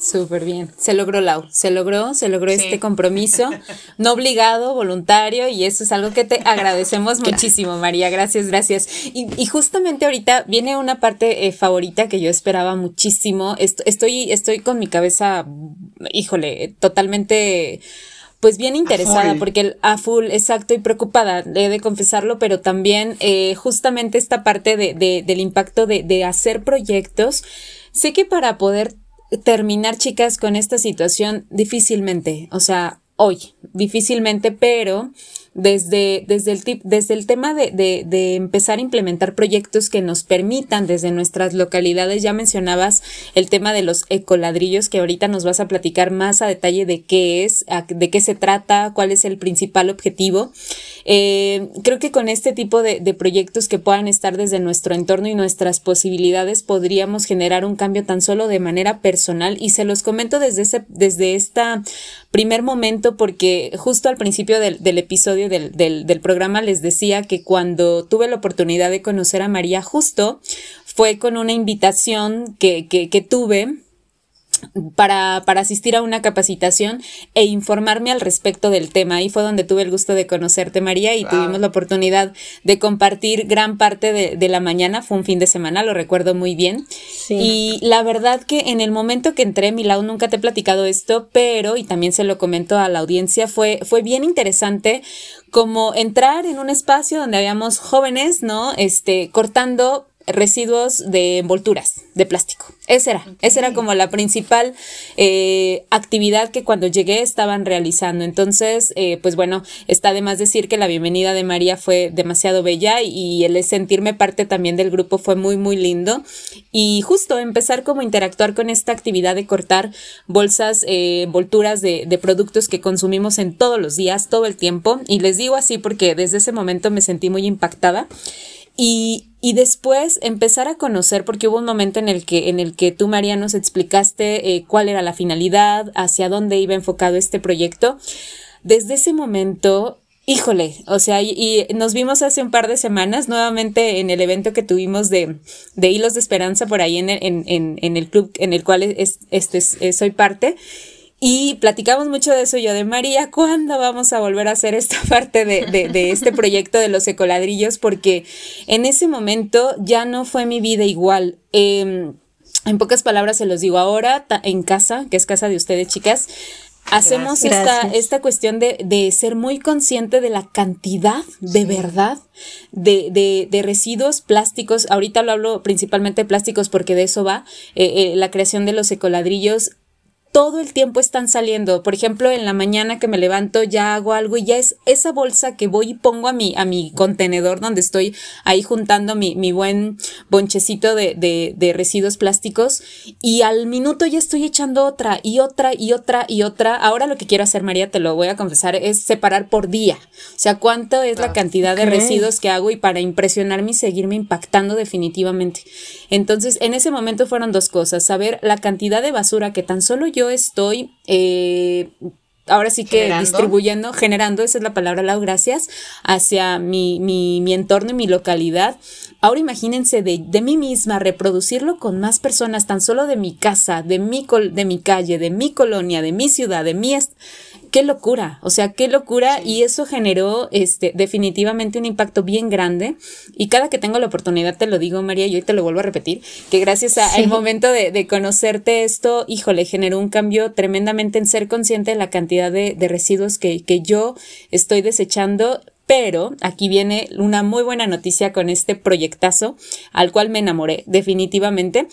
Súper bien. Se logró, Lau. Se logró, se logró este compromiso, no obligado, voluntario, y eso es algo que te agradecemos muchísimo, María. Gracias, gracias. Y, justamente ahorita viene una parte eh, favorita que yo esperaba muchísimo. Estoy, estoy con mi cabeza, híjole, totalmente pues bien interesada, porque el, a full, exacto, y preocupada, he de confesarlo, pero también eh, justamente esta parte de, de, del impacto de, de hacer proyectos. Sé que para poder terminar, chicas, con esta situación difícilmente, o sea, hoy, difícilmente, pero desde, desde, el, tip, desde el tema de, de, de, empezar a implementar proyectos que nos permitan desde nuestras localidades, ya mencionabas el tema de los ecoladrillos, que ahorita nos vas a platicar más a detalle de qué es, de qué se trata, cuál es el principal objetivo. Eh, creo que con este tipo de, de proyectos que puedan estar desde nuestro entorno y nuestras posibilidades podríamos generar un cambio tan solo de manera personal. Y se los comento desde ese, desde esta primer momento porque justo al principio del, del episodio del, del, del, programa les decía que cuando tuve la oportunidad de conocer a María justo fue con una invitación que, que, que tuve para, para, asistir a una capacitación e informarme al respecto del tema. Ahí fue donde tuve el gusto de conocerte, María, y tuvimos la oportunidad de compartir gran parte de, de, la mañana. Fue un fin de semana, lo recuerdo muy bien. Sí. Y la verdad que en el momento que entré, Milau, nunca te he platicado esto, pero, y también se lo comento a la audiencia, fue, fue bien interesante como entrar en un espacio donde habíamos jóvenes, ¿no? Este, cortando residuos de envolturas de plástico. Esa era, esa era como la principal eh, actividad que cuando llegué estaban realizando. Entonces, eh, pues bueno, está de más decir que la bienvenida de María fue demasiado bella y el sentirme parte también del grupo fue muy, muy lindo. Y justo empezar como a interactuar con esta actividad de cortar bolsas, eh, envolturas de, de productos que consumimos en todos los días, todo el tiempo. Y les digo así porque desde ese momento me sentí muy impactada. Y, y, después empezar a conocer, porque hubo un momento en el que, en el que tú, María, nos explicaste eh, cuál era la finalidad, hacia dónde iba enfocado este proyecto. Desde ese momento, híjole, o sea, y, nos vimos hace un par de semanas nuevamente en el evento que tuvimos de, de Hilos de Esperanza por ahí en el, en, en, el club en el cual es, este, soy parte. Y platicamos mucho de eso yo de María, ¿cuándo vamos a volver a hacer esta parte de, de, este proyecto de los ecoladrillos? Porque en ese momento ya no fue mi vida igual. Em, en pocas palabras se los digo ahora, en casa, que es casa de ustedes, chicas, hacemos esta, esta, cuestión de, de, ser muy consciente de la cantidad de verdad de, de, de, residuos plásticos. Ahorita lo hablo principalmente de plásticos porque de eso va eh, eh, la creación de los ecoladrillos todo el tiempo están saliendo. Por ejemplo, en la mañana que me levanto ya hago algo y ya es esa bolsa que voy y pongo a mi, a mi contenedor donde estoy ahí juntando mi, mi buen bonchecito de, de, de, residuos plásticos y al minuto ya estoy echando otra y otra y otra y otra. Ahora lo que quiero hacer, María, te lo voy a confesar, es separar por día. O sea, cuánto es la ah, cantidad de residuos que hago y para impresionarme y seguirme impactando definitivamente. Entonces, en ese momento fueron dos cosas, saber la cantidad de basura que tan solo yo yo estoy eh, ahora sí que distribuyendo, generando, esa es la palabra, Lau, gracias, hacia mi, mi, mi, entorno y mi localidad. Ahora imagínense de, de, mí misma reproducirlo con más personas, tan solo de mi casa, de mi, de mi calle, de mi colonia, de mi ciudad, de mi qué locura, o sea, qué locura y eso generó este definitivamente un impacto bien grande y cada que tengo la oportunidad te lo digo María y hoy te lo vuelvo a repetir, que gracias al momento de, de, conocerte esto, híjole, generó un cambio tremendamente en ser consciente de la cantidad de, de residuos que, que yo estoy desechando pero aquí viene una muy buena noticia con este proyectazo al cual me enamoré definitivamente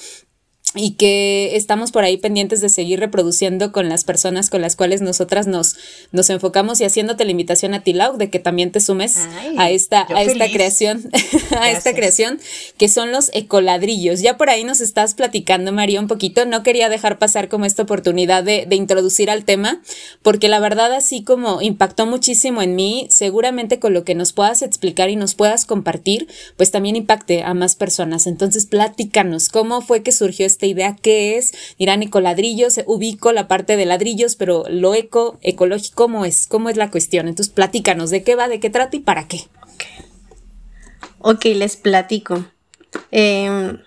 y que estamos por ahí pendientes de seguir reproduciendo con las personas con las cuales nosotras nos, nos enfocamos y haciéndote la invitación a ti, Lau, de que también te sumes a esta, a esta creación, a esta creación, que son los ecoladrillos. Ya por ahí nos estás platicando, María, un poquito. No quería dejar pasar como esta oportunidad de, de introducir al tema, porque la verdad, así como impactó muchísimo en mí, seguramente con lo que nos puedas explicar y nos puedas compartir, pues también impacte a más personas. Entonces, platícanos, ¿cómo fue que surgió este idea qué es, dirán ecoladrillos, ubico la parte de ladrillos, pero lo eco, ecológico, ¿cómo es? ¿Cómo es la cuestión? Entonces, platícanos, ¿de qué va, de qué trata y para qué? Ok, les platico. Em,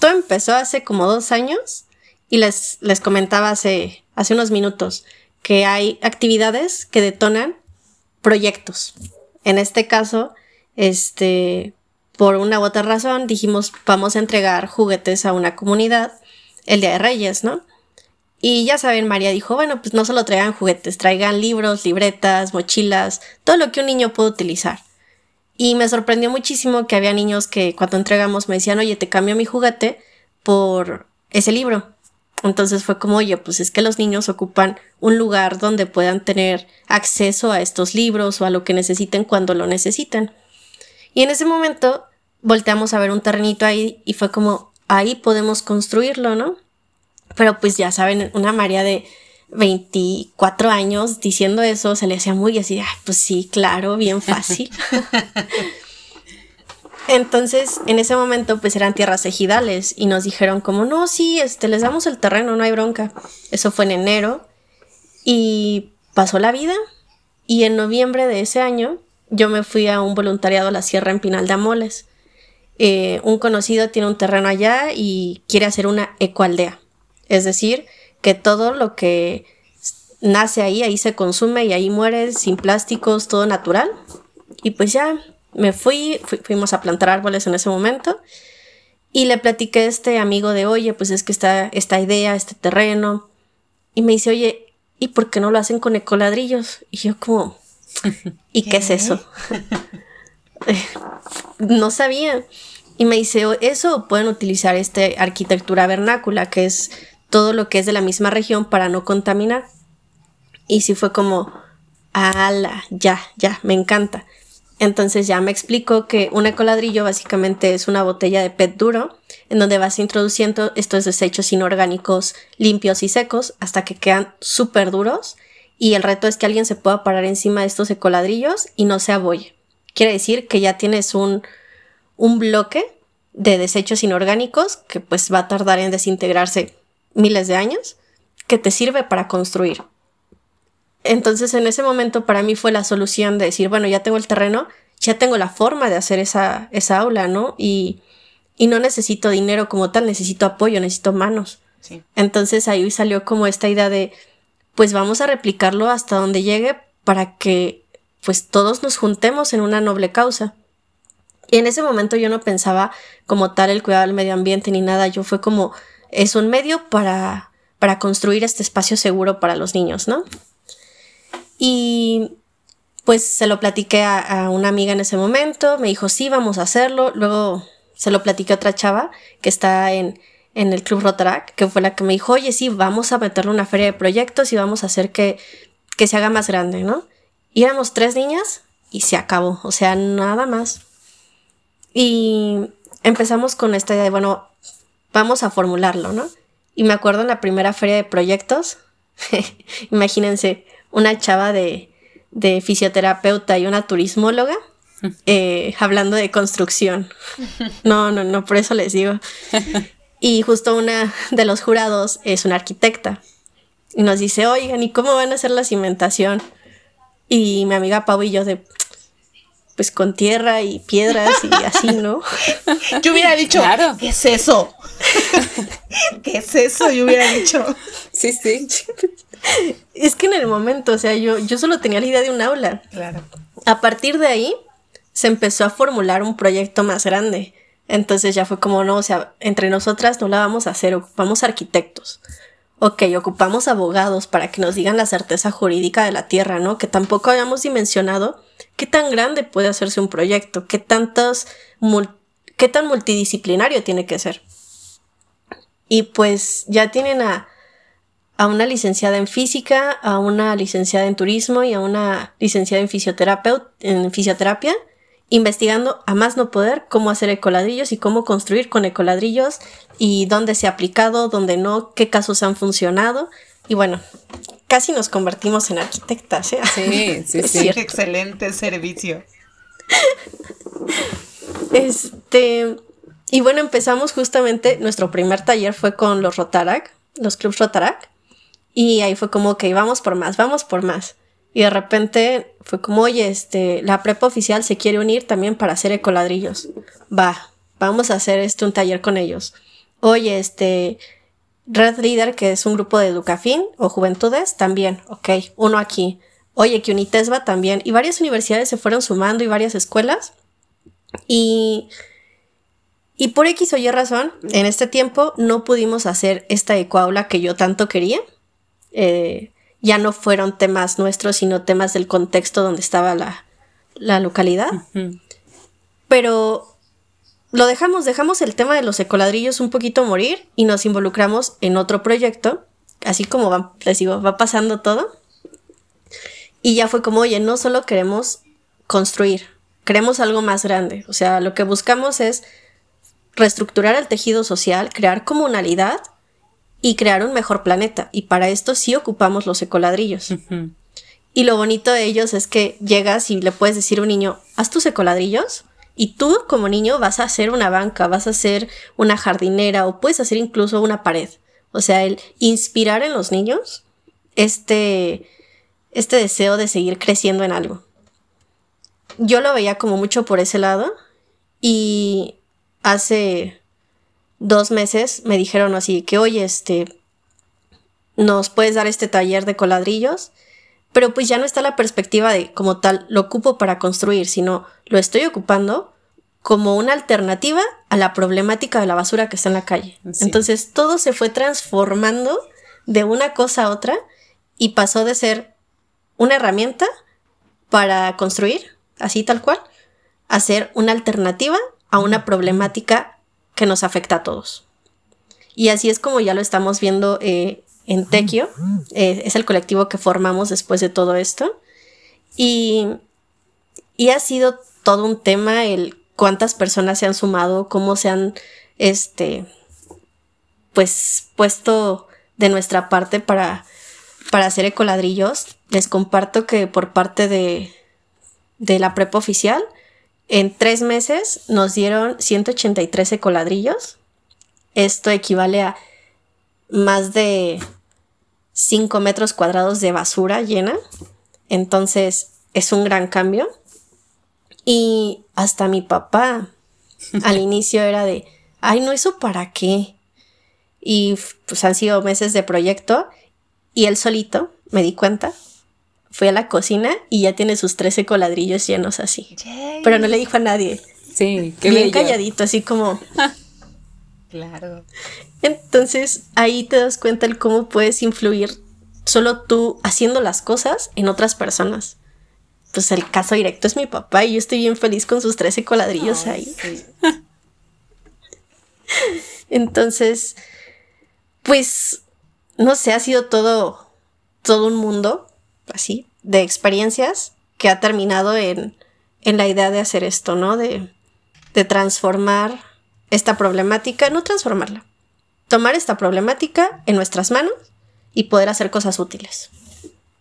todo empezó hace como dos años y les, les comentaba hace, hace unos minutos que hay actividades que detonan proyectos. En este caso, este, por una u otra razón dijimos vamos a entregar juguetes a una comunidad el día de Reyes, ¿no? Y ya saben, María dijo, bueno, pues no solo traigan juguetes, traigan libros, libretas, mochilas, todo lo que un niño puede utilizar. Y me sorprendió muchísimo que había niños que cuando entregamos me decían, oye, te cambio mi juguete por ese libro. Entonces fue como, oye, pues es que los niños ocupan un lugar donde puedan tener acceso a estos libros o a lo que necesiten cuando lo necesiten. Y en ese momento volteamos a ver un terrenito ahí y fue como, ahí podemos construirlo, ¿no? Pero pues ya saben, una María de 24 años diciendo eso se le hacía muy así, pues sí, claro, bien fácil. Entonces, en ese momento, pues eran tierras ejidales y nos dijeron como, no, sí, este, les damos el terreno, no hay bronca. Eso fue en enero y pasó la vida y en noviembre de ese año yo me fui a un voluntariado a la Sierra en Pinal de Amoles. Eh, un conocido tiene un terreno allá y quiere hacer una ecoaldea. Es decir, que todo lo que nace ahí, ahí se consume y ahí muere sin plásticos, todo natural. Y pues ya me fui, fuimos a plantar árboles en ese momento y le platiqué a este amigo de, oye, pues es que está esta idea, este terreno. Y me dice, oye, ¿y por qué no lo hacen con ecoladrillos? Y yo como, ¿y qué, es eso? no sabía. Y me dice, eso pueden utilizar esta arquitectura vernácula, que es todo lo que es de la misma región para no contaminar. Y sí fue como, ala, ya, ya, me encanta. Entonces ya me explicó que un ecoladrillo básicamente es una botella de PET duro en donde vas introduciendo estos desechos inorgánicos limpios y secos hasta que quedan súper duros y el reto es que alguien se pueda parar encima de estos ecoladrillos y no se abolle. Quiere decir que ya tienes un, un bloque de desechos inorgánicos que pues va a tardar en desintegrarse miles de años que te sirve para construir. Entonces en ese momento para mí fue la solución de decir, bueno, ya tengo el terreno, ya tengo la forma de hacer esa, esa aula, ¿no? Y, y no necesito dinero como tal, necesito apoyo, necesito manos. Entonces ahí salió como esta idea de, pues vamos a replicarlo hasta donde llegue para que pues todos nos juntemos en una noble causa. Y en ese momento yo no pensaba como tal el cuidado del medio ambiente ni nada, yo fue como, es un medio para, para construir este espacio seguro para los niños, ¿no? Y pues se lo platiqué a, una amiga en ese momento, me dijo, sí, vamos a hacerlo. Luego se lo platiqué a otra chava que está en, en el Club Rotarac, que fue la que me dijo, oye, sí, vamos a meterle una feria de proyectos y vamos a hacer que, que se haga más grande, ¿no? Y éramos tres niñas y se acabó, o sea, nada más. Y empezamos con esta idea de, bueno, vamos a formularlo, ¿no? Y me acuerdo en la primera feria de proyectos, imagínense, una chava de, de fisioterapeuta y una turismóloga eh, hablando de construcción. No, no, no, por eso les digo. Y justo una de los jurados es una arquitecta. Y nos dice, oigan, ¿y cómo van a hacer la cimentación? Y mi amiga Pau y yo de, pues con tierra y piedras y así, ¿no? Yo hubiera dicho, claro. ¿qué es eso? ¿Qué es eso? Yo hubiera dicho. Sí, sí. Es que en el momento, o sea, yo, yo solo tenía la idea de un aula. Claro. A partir de ahí se empezó a formular un proyecto más grande. Entonces ya fue como, no, o sea, entre nosotras no la vamos a hacer, ocupamos arquitectos. Ok, ocupamos abogados para que nos digan la certeza jurídica de la tierra, ¿no? Que tampoco habíamos dimensionado qué tan grande puede hacerse un proyecto, qué tantos qué tan multidisciplinario tiene que ser. Y pues ya tienen a, a una licenciada en física, a una licenciada en turismo y a una licenciada en, en fisioterapia, investigando a más no poder cómo hacer ecoladrillos y cómo construir con ecoladrillos y dónde se ha aplicado, dónde no, qué casos han funcionado. Y bueno, casi nos convertimos en arquitectas. ¿eh? Sí, sí, sí. Excelente servicio. Este, y bueno, empezamos justamente, nuestro primer taller fue con los Rotarac, los clubs Rotarac, y ahí fue como, que vamos por más, vamos por más. Y de repente fue como, oye, este, la prepa oficial se quiere unir también para hacer ecoladrillos. Va, vamos a hacer este un taller con ellos. Oye, este, Red Leader, que es un grupo de Educafin o Juventudes, también, ok, uno aquí. Oye, que Unitesba también. Y varias universidades se fueron sumando y varias escuelas. Y, y por X o Y razón, en este tiempo no pudimos hacer esta ecoaula que yo tanto quería. Eh, ya no fueron temas nuestros, sino temas del contexto donde estaba la, la localidad. Pero lo dejamos, dejamos el tema de los ecoladrillos un poquito morir y nos involucramos en otro proyecto, así como va, les digo, va pasando todo. Y ya fue como, oye, no solo queremos construir, queremos algo más grande. O sea, lo que buscamos es reestructurar el tejido social, crear comunalidad y crear un mejor planeta. Y para esto sí ocupamos los ecoladrillos. Y lo bonito de ellos es que llegas y le puedes decir a un niño, haz tus ecoladrillos y tú como niño vas a hacer una banca, vas a hacer una jardinera o puedes hacer incluso una pared. O sea, el inspirar en los niños este, este deseo de seguir creciendo en algo. Yo lo veía como mucho por ese lado y hace dos meses me dijeron así que, oye, este, nos puedes dar este taller de coladrillos pero pues ya no está la perspectiva de como tal lo ocupo para construir, sino lo estoy ocupando como una alternativa a la problemática de la basura que está en la calle. Entonces todo se fue transformando de una cosa a otra y pasó de ser una herramienta para construir, así tal cual, a ser una alternativa a una problemática que nos afecta a todos. Y así es como ya lo estamos viendo eh, en Tequio. Eh, es el colectivo que formamos después de todo esto. Y, y ha sido todo un tema el cuántas personas se han sumado, cómo se han, este, pues, puesto de nuestra parte para, para hacer ecoladrillos. Les comparto que por parte de, de la prepa oficial, en tres meses nos dieron 183 ecoladrillos. Esto equivale a más de 5 metros cuadrados de basura llena. Entonces es un gran cambio. Y hasta mi papá al inicio era de, ay, no, eso para qué. Y pues han sido meses de proyecto y él solito, me di cuenta, fui a la cocina y ya tiene sus 13 coladrillos llenos así. Pero no le dijo a nadie. Sí, qué Bien calladito, así como... claro. Entonces ahí te das cuenta el cómo puedes influir solo tú haciendo las cosas en otras personas. Pues el caso directo es mi papá y yo estoy bien feliz con sus 13 coladrillos ahí. Entonces, pues, no sé, ha sido todo, todo un mundo, así, de experiencias que ha terminado en, en la idea de hacer esto, ¿no? De, de transformar esta problemática, no transformarla, tomar esta problemática en nuestras manos y poder hacer cosas útiles.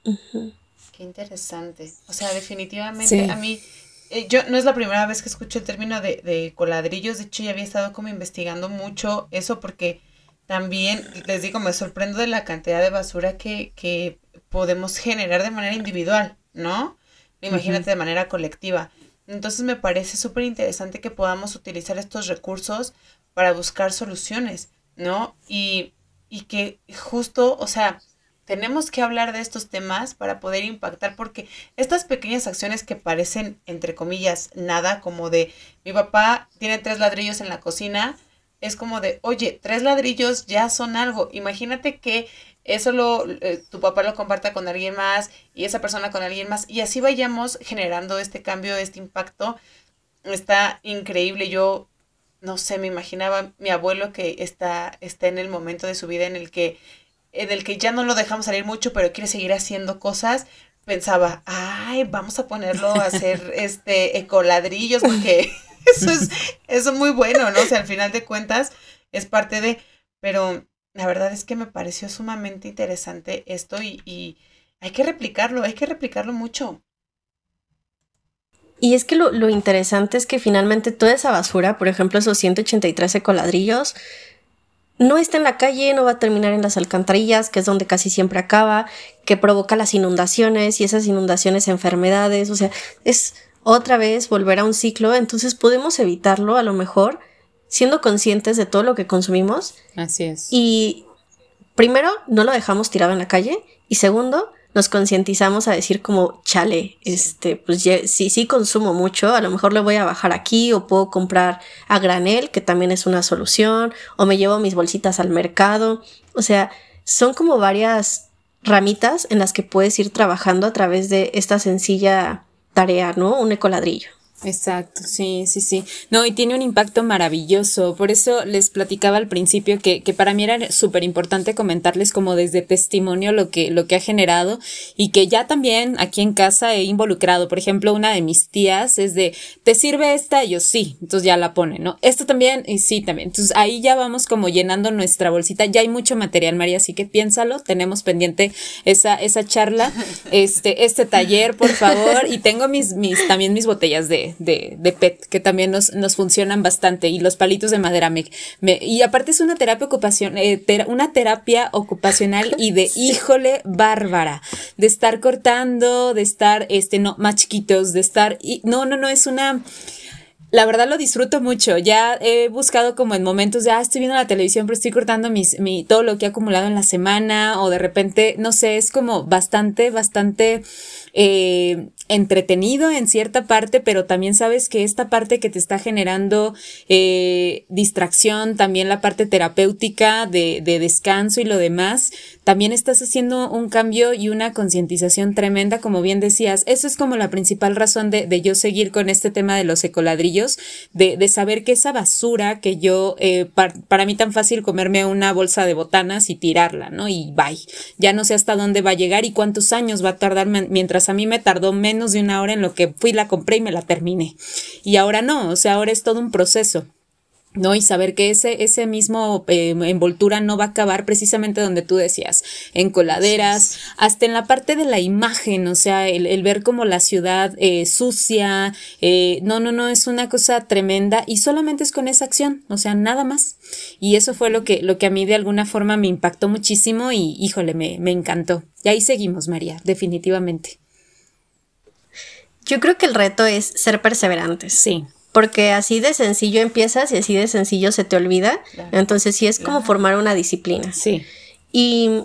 Qué interesante. O sea, definitivamente a mí, eh, yo no es la primera vez que escucho el término de, de coladrillos, de hecho ya había estado como investigando mucho eso porque también, les digo, me sorprendo de la cantidad de basura que, que podemos generar de manera individual, ¿no? Imagínate de manera colectiva. Entonces me parece súper interesante que podamos utilizar estos recursos para buscar soluciones, ¿no? Y, y que justo, o sea, tenemos que hablar de estos temas para poder impactar, porque estas pequeñas acciones que parecen, entre comillas, nada, como de mi papá tiene tres ladrillos en la cocina, es como de, oye, tres ladrillos ya son algo. Imagínate que eso lo, eh, tu papá lo comparta con alguien más y esa persona con alguien más y así vayamos generando este cambio, este impacto. Está increíble. Yo, no sé, me imaginaba mi abuelo que está, está en el momento de su vida en el que, en el que ya no lo dejamos salir mucho, pero quiere seguir haciendo cosas. Pensaba, ay, vamos a ponerlo a hacer este ecoladrillos porque eso es, eso muy bueno, ¿no? O sea, al final de cuentas es parte de, pero la verdad es que me pareció sumamente interesante esto y, hay que replicarlo, hay que replicarlo mucho. Y es que lo, lo, interesante es que finalmente toda esa basura, por ejemplo, esos 183 ecoladrillos, no está en la calle, no va a terminar en las alcantarillas, que es donde casi siempre acaba, que provoca las inundaciones y esas inundaciones enfermedades, o sea, es otra vez volver a un ciclo, entonces podemos evitarlo a lo mejor siendo conscientes de todo lo que consumimos. Así es. Y primero, no lo dejamos tirado en la calle y segundo, nos concientizamos a decir como, chale, este, pues si sí consumo mucho, a lo mejor le voy a bajar aquí o puedo comprar a granel, que también es una solución, o me llevo mis bolsitas al mercado. O sea, son como varias ramitas en las que puedes ir trabajando a través de esta sencilla tarea, ¿no? Un ecoladrillo. Exacto, sí, sí, sí. No, y tiene un impacto maravilloso. Por eso les platicaba al principio que, que para mí era súper importante comentarles como desde testimonio lo que, lo que ha generado y que ya también aquí en casa he involucrado. Por ejemplo, una de mis tías es de, ¿te sirve esta? Y yo sí, entonces ya la pone, ¿no? Esto también, y sí, también. Entonces ahí ya vamos como llenando nuestra bolsita. Ya hay mucho material, María, así que piénsalo. Tenemos pendiente esa, esa charla, este, este taller, por favor. Y tengo mis, mis, también mis botellas de de, PET, que también nos, nos, funcionan bastante, y los palitos de madera. Me, y aparte es una terapia ocupación, eh, una terapia ocupacional y de híjole bárbara, de estar cortando, de estar, este, no, más chiquitos, de estar, y, no, no, no, es una... La verdad lo disfruto mucho. Ya he buscado como en momentos ya ah, estoy viendo la televisión, pero estoy cortando mis, mi, todo lo que he acumulado en la semana o de repente, no sé, es como bastante, bastante eh, entretenido en cierta parte, pero también sabes que esta parte que te está generando eh, distracción, también la parte terapéutica de, de, descanso y lo demás, también estás haciendo un cambio y una concientización tremenda, como bien decías. Eso es como la principal razón de, de yo seguir con este tema de los ecoladrillos, de, de saber que esa basura que yo, eh, para mí tan fácil comerme una bolsa de botanas y tirarla, ¿no? Y bye. Ya no sé hasta dónde va a llegar y cuántos años va a tardar, mientras a mí me tardó menos de una hora en lo que fui, la compré y me la terminé. Y ahora no, o sea, ahora es todo un proceso. ¿no? Y saber que ese, ese mismo eh, envoltura no va a acabar precisamente donde tú decías, en coladeras, hasta en la parte de la imagen, o sea, el, ver como la ciudad eh, sucia, eh, no, no, no, es una cosa tremenda y solamente es con esa acción, o sea, nada más. Y eso fue lo que, lo que a mí de alguna forma me impactó muchísimo y, híjole, me, me encantó. Y ahí seguimos, María, definitivamente. Yo creo que el reto es ser perseverantes. Sí porque así de sencillo empiezas y así de sencillo se te olvida. Entonces sí es como formar una disciplina. Sí. Y,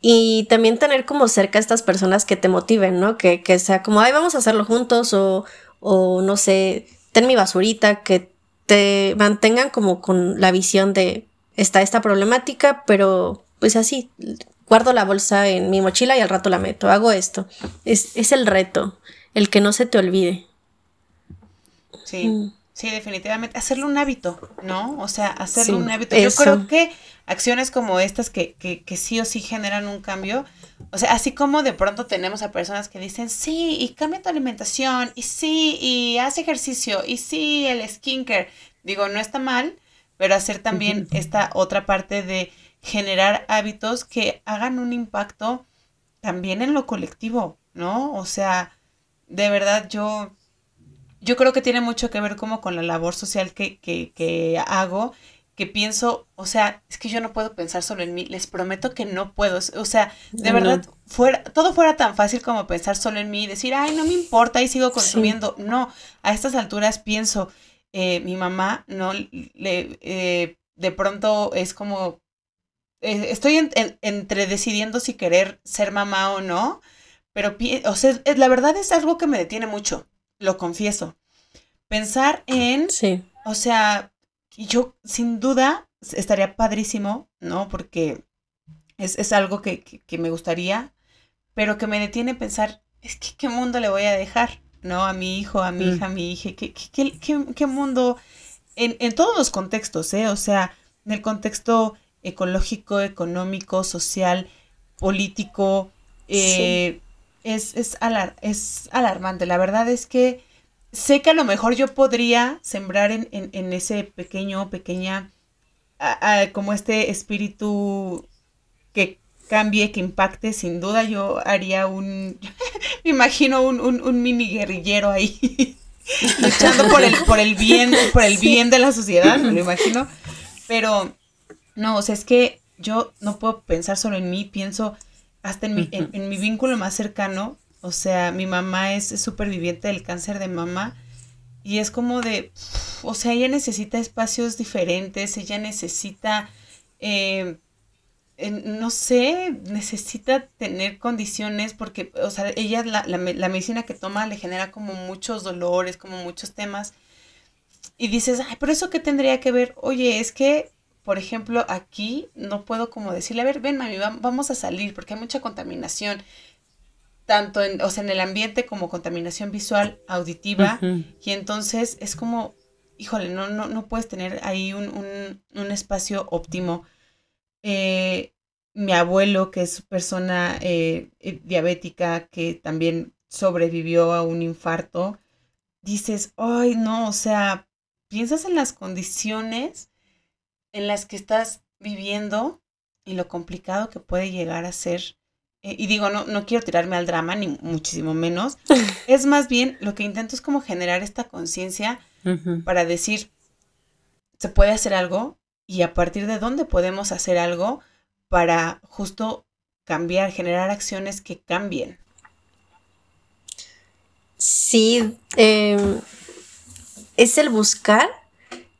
y también tener como cerca a estas personas que te motiven, ¿no? Que, que sea como, ay, vamos a hacerlo juntos o, o no sé, ten mi basurita, que te mantengan como con la visión de, está esta problemática, pero pues así, guardo la bolsa en mi mochila y al rato la meto, hago esto. Es, es el reto, el que no se te olvide. Sí, mm. sí, definitivamente. Hacerlo un hábito, ¿no? O sea, hacerlo un hábito. Yo creo que acciones como estas que, que, que sí o sí generan un cambio, o sea, así como de pronto tenemos a personas que dicen, sí, y cambia tu alimentación, y sí, y haz ejercicio, y sí, el skincare. Digo, no está mal, pero hacer también esta otra parte de generar hábitos que hagan un impacto también en lo colectivo, ¿no? O sea, de verdad yo yo creo que tiene mucho que ver como con la labor social que, que, que hago, que pienso, o sea, es que yo no puedo pensar solo en mí, les prometo que no puedo, o sea, de verdad, fuera, todo fuera tan fácil como pensar solo en mí y decir, ay, no me importa y sigo consumiendo. No, a estas alturas pienso, eh, mi mamá, no, le, eh, de pronto es como, eh, estoy entre decidiendo si querer ser mamá o no, pero, o sea, la verdad es algo que me detiene mucho lo confieso. Pensar en, sí. o sea, yo sin duda estaría padrísimo, ¿no? Porque es, algo que, me gustaría, pero que me detiene pensar, es que qué mundo le voy a dejar, ¿no? A mi hijo, a mi mm. hija, a mi hija, ¿qué, qué, mundo? En, en, todos los contextos, ¿eh? O sea, en el contexto ecológico, económico, social, político, eh, es, es, es alarmante. La verdad es que sé que a lo mejor yo podría sembrar en, en, ese pequeño, pequeña, como este espíritu que cambie, que impacte, sin duda yo haría un, me imagino un, un, mini guerrillero ahí, luchando por el, por el bien, por el bien de la sociedad, me lo imagino. Pero, no, o sea, es que yo no puedo pensar solo en mí, pienso hasta en mi, en, mi vínculo más cercano, o sea, mi mamá es, superviviente del cáncer de mama y es como de, o sea, ella necesita espacios diferentes, ella necesita, eh, no sé, necesita tener condiciones porque, o sea, ella, la, la, la medicina que toma le genera como muchos dolores, como muchos temas. Y dices, ay, pero eso qué tendría que ver, oye, es que por ejemplo, aquí no puedo como decirle, a ver, ven mami, vamos a salir porque hay mucha contaminación, tanto en, o sea, en el ambiente como contaminación visual, auditiva, y entonces es como, híjole, no, no, no puedes tener ahí un, espacio óptimo. Eh, mi abuelo, que es persona eh, eh, diabética, que también sobrevivió a un infarto, dices, ay, no, o sea, piensas en las condiciones en las que estás viviendo y lo complicado que puede llegar a ser. Eh, y digo, no, no quiero tirarme al drama, ni muchísimo menos. es más bien, lo que intento es como generar esta conciencia para decir, se puede hacer algo y a partir de dónde podemos hacer algo para justo cambiar, generar acciones que cambien. Sí, em, es el buscar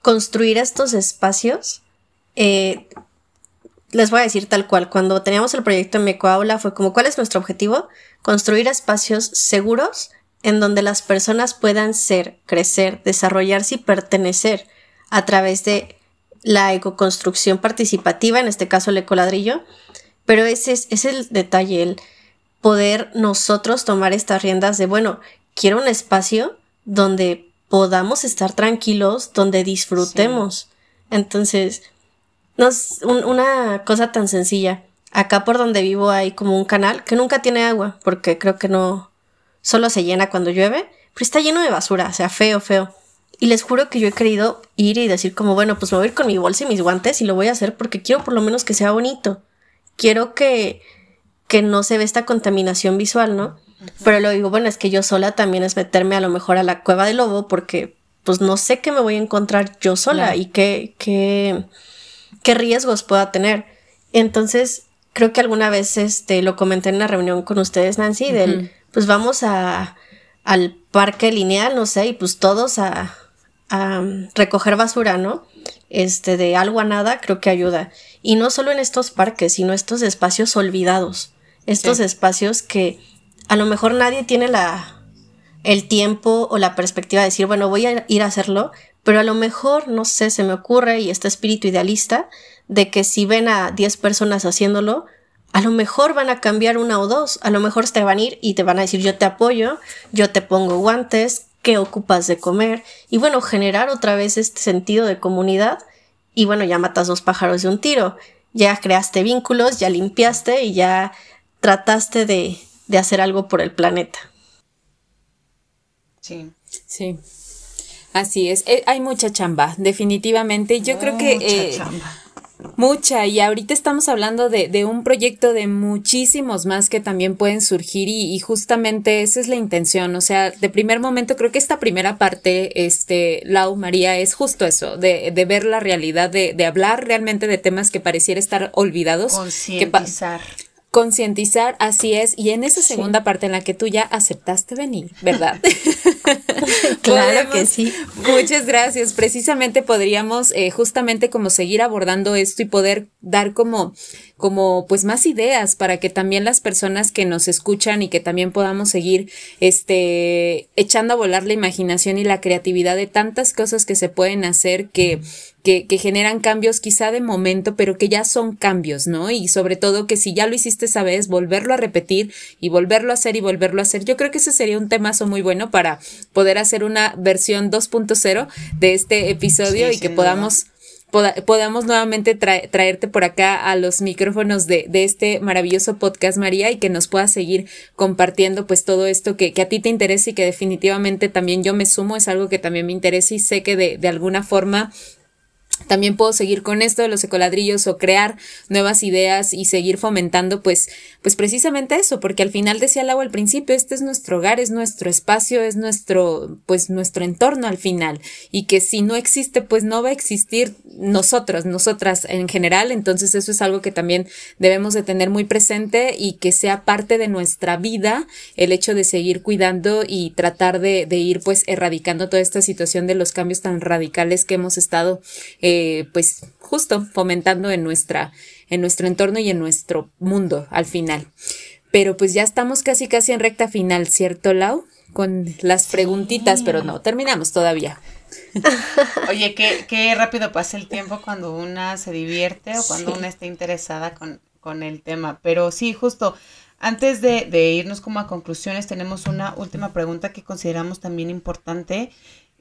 construir estos espacios eh, les voy a decir tal cual, cuando teníamos el proyecto en mi Aula fue como, ¿cuál es nuestro objetivo? Construir espacios seguros en donde las personas puedan ser, crecer, desarrollarse y pertenecer a través de la ecoconstrucción participativa, en este caso el ecoladrillo, pero ese es, es el detalle, el poder nosotros tomar estas riendas de, bueno, quiero un espacio donde podamos estar tranquilos, donde disfrutemos. Entonces, no es una cosa tan sencilla. Acá por donde vivo hay como un canal que nunca tiene agua, porque creo que no, solo se llena cuando llueve, pero está lleno de basura, o sea, feo, feo. Y les juro que yo he querido ir y decir como, bueno, pues me voy a ir con mi bolsa y mis guantes y lo voy a hacer porque quiero por lo menos que sea bonito. Quiero que, que no se ve esta contaminación visual, ¿no? Pero lo digo, bueno, es que yo sola también es meterme a lo mejor a la cueva del lobo porque pues no sé qué me voy a encontrar yo sola y qué, qué, qué riesgos pueda tener. Entonces, creo que alguna vez este, lo comenté en una reunión con ustedes, Nancy, del, pues vamos a, al parque lineal, no sé, y pues todos a, a recoger basura, ¿no? Este, de algo a nada, creo que ayuda. Y no solo en estos parques, sino estos espacios olvidados, estos espacios que a lo mejor nadie tiene la, el tiempo o la perspectiva de decir, bueno, voy a ir a hacerlo, pero a lo mejor, no sé, se me ocurre y este espíritu idealista de que si ven a 10 personas haciéndolo, a lo mejor van a cambiar una o dos, a lo mejor te van a ir y te van a decir yo te apoyo, yo te pongo guantes, qué ocupas de comer y bueno, generar otra vez este sentido de comunidad y bueno, ya matas dos pájaros de un tiro, ya creaste vínculos, ya limpiaste y ya trataste de, de hacer algo por el planeta. Sí. Sí. Así es, eh, hay mucha chamba, definitivamente. Yo creo que... Eh, chamba. Mucha, y ahorita estamos hablando de, de, un proyecto de muchísimos más que también pueden surgir y, y, justamente esa es la intención, o sea, de primer momento creo que esta primera parte, este, Lau María, es justo eso, de, de ver la realidad, de, de, hablar realmente de temas que pareciera estar olvidados. Concientizar concientizar, así es, y en esa segunda parte en la que tú ya aceptaste venir, ¿verdad? claro que sí. Muchas gracias. Precisamente podríamos eh, justamente como seguir abordando esto y poder dar como como pues más ideas para que también las personas que nos escuchan y que también podamos seguir este echando a volar la imaginación y la creatividad de tantas cosas que se pueden hacer que que, que, generan cambios quizá de momento, pero que ya son cambios, ¿no? Y sobre todo que si ya lo hiciste esa vez, volverlo a repetir y volverlo a hacer y volverlo a hacer. Yo creo que ese sería un temazo muy bueno para poder hacer una versión 2.0 de este episodio y que podamos podamos nuevamente traerte por acá a los micrófonos de, de, este maravilloso podcast, María, y que nos puedas seguir compartiendo pues todo esto que, que, a ti te interesa y que definitivamente también yo me sumo, es algo que también me interesa y sé que de, de alguna forma también puedo seguir con esto de los ecoladrillos o crear nuevas ideas y seguir fomentando pues pues precisamente eso, porque al final decía Lau al principio, este es nuestro hogar, es nuestro espacio, es nuestro pues nuestro entorno al final y que si no existe pues no va a existir nosotros, nosotras en general, entonces eso es algo que también debemos de tener muy presente y que sea parte de nuestra vida el hecho de seguir cuidando y tratar de, de ir pues erradicando toda esta situación de los cambios tan radicales que hemos estado pues justo fomentando en nuestra, en nuestro entorno y en nuestro mundo al final. Pero pues ya estamos casi casi en recta final, ¿cierto, Lau? Con las preguntitas, pero no, terminamos todavía. Oye, qué, qué rápido pasa el tiempo cuando una se divierte o cuando una está interesada con, con el tema. Pero sí, justo antes de, de, irnos como a conclusiones, tenemos una última pregunta que consideramos también importante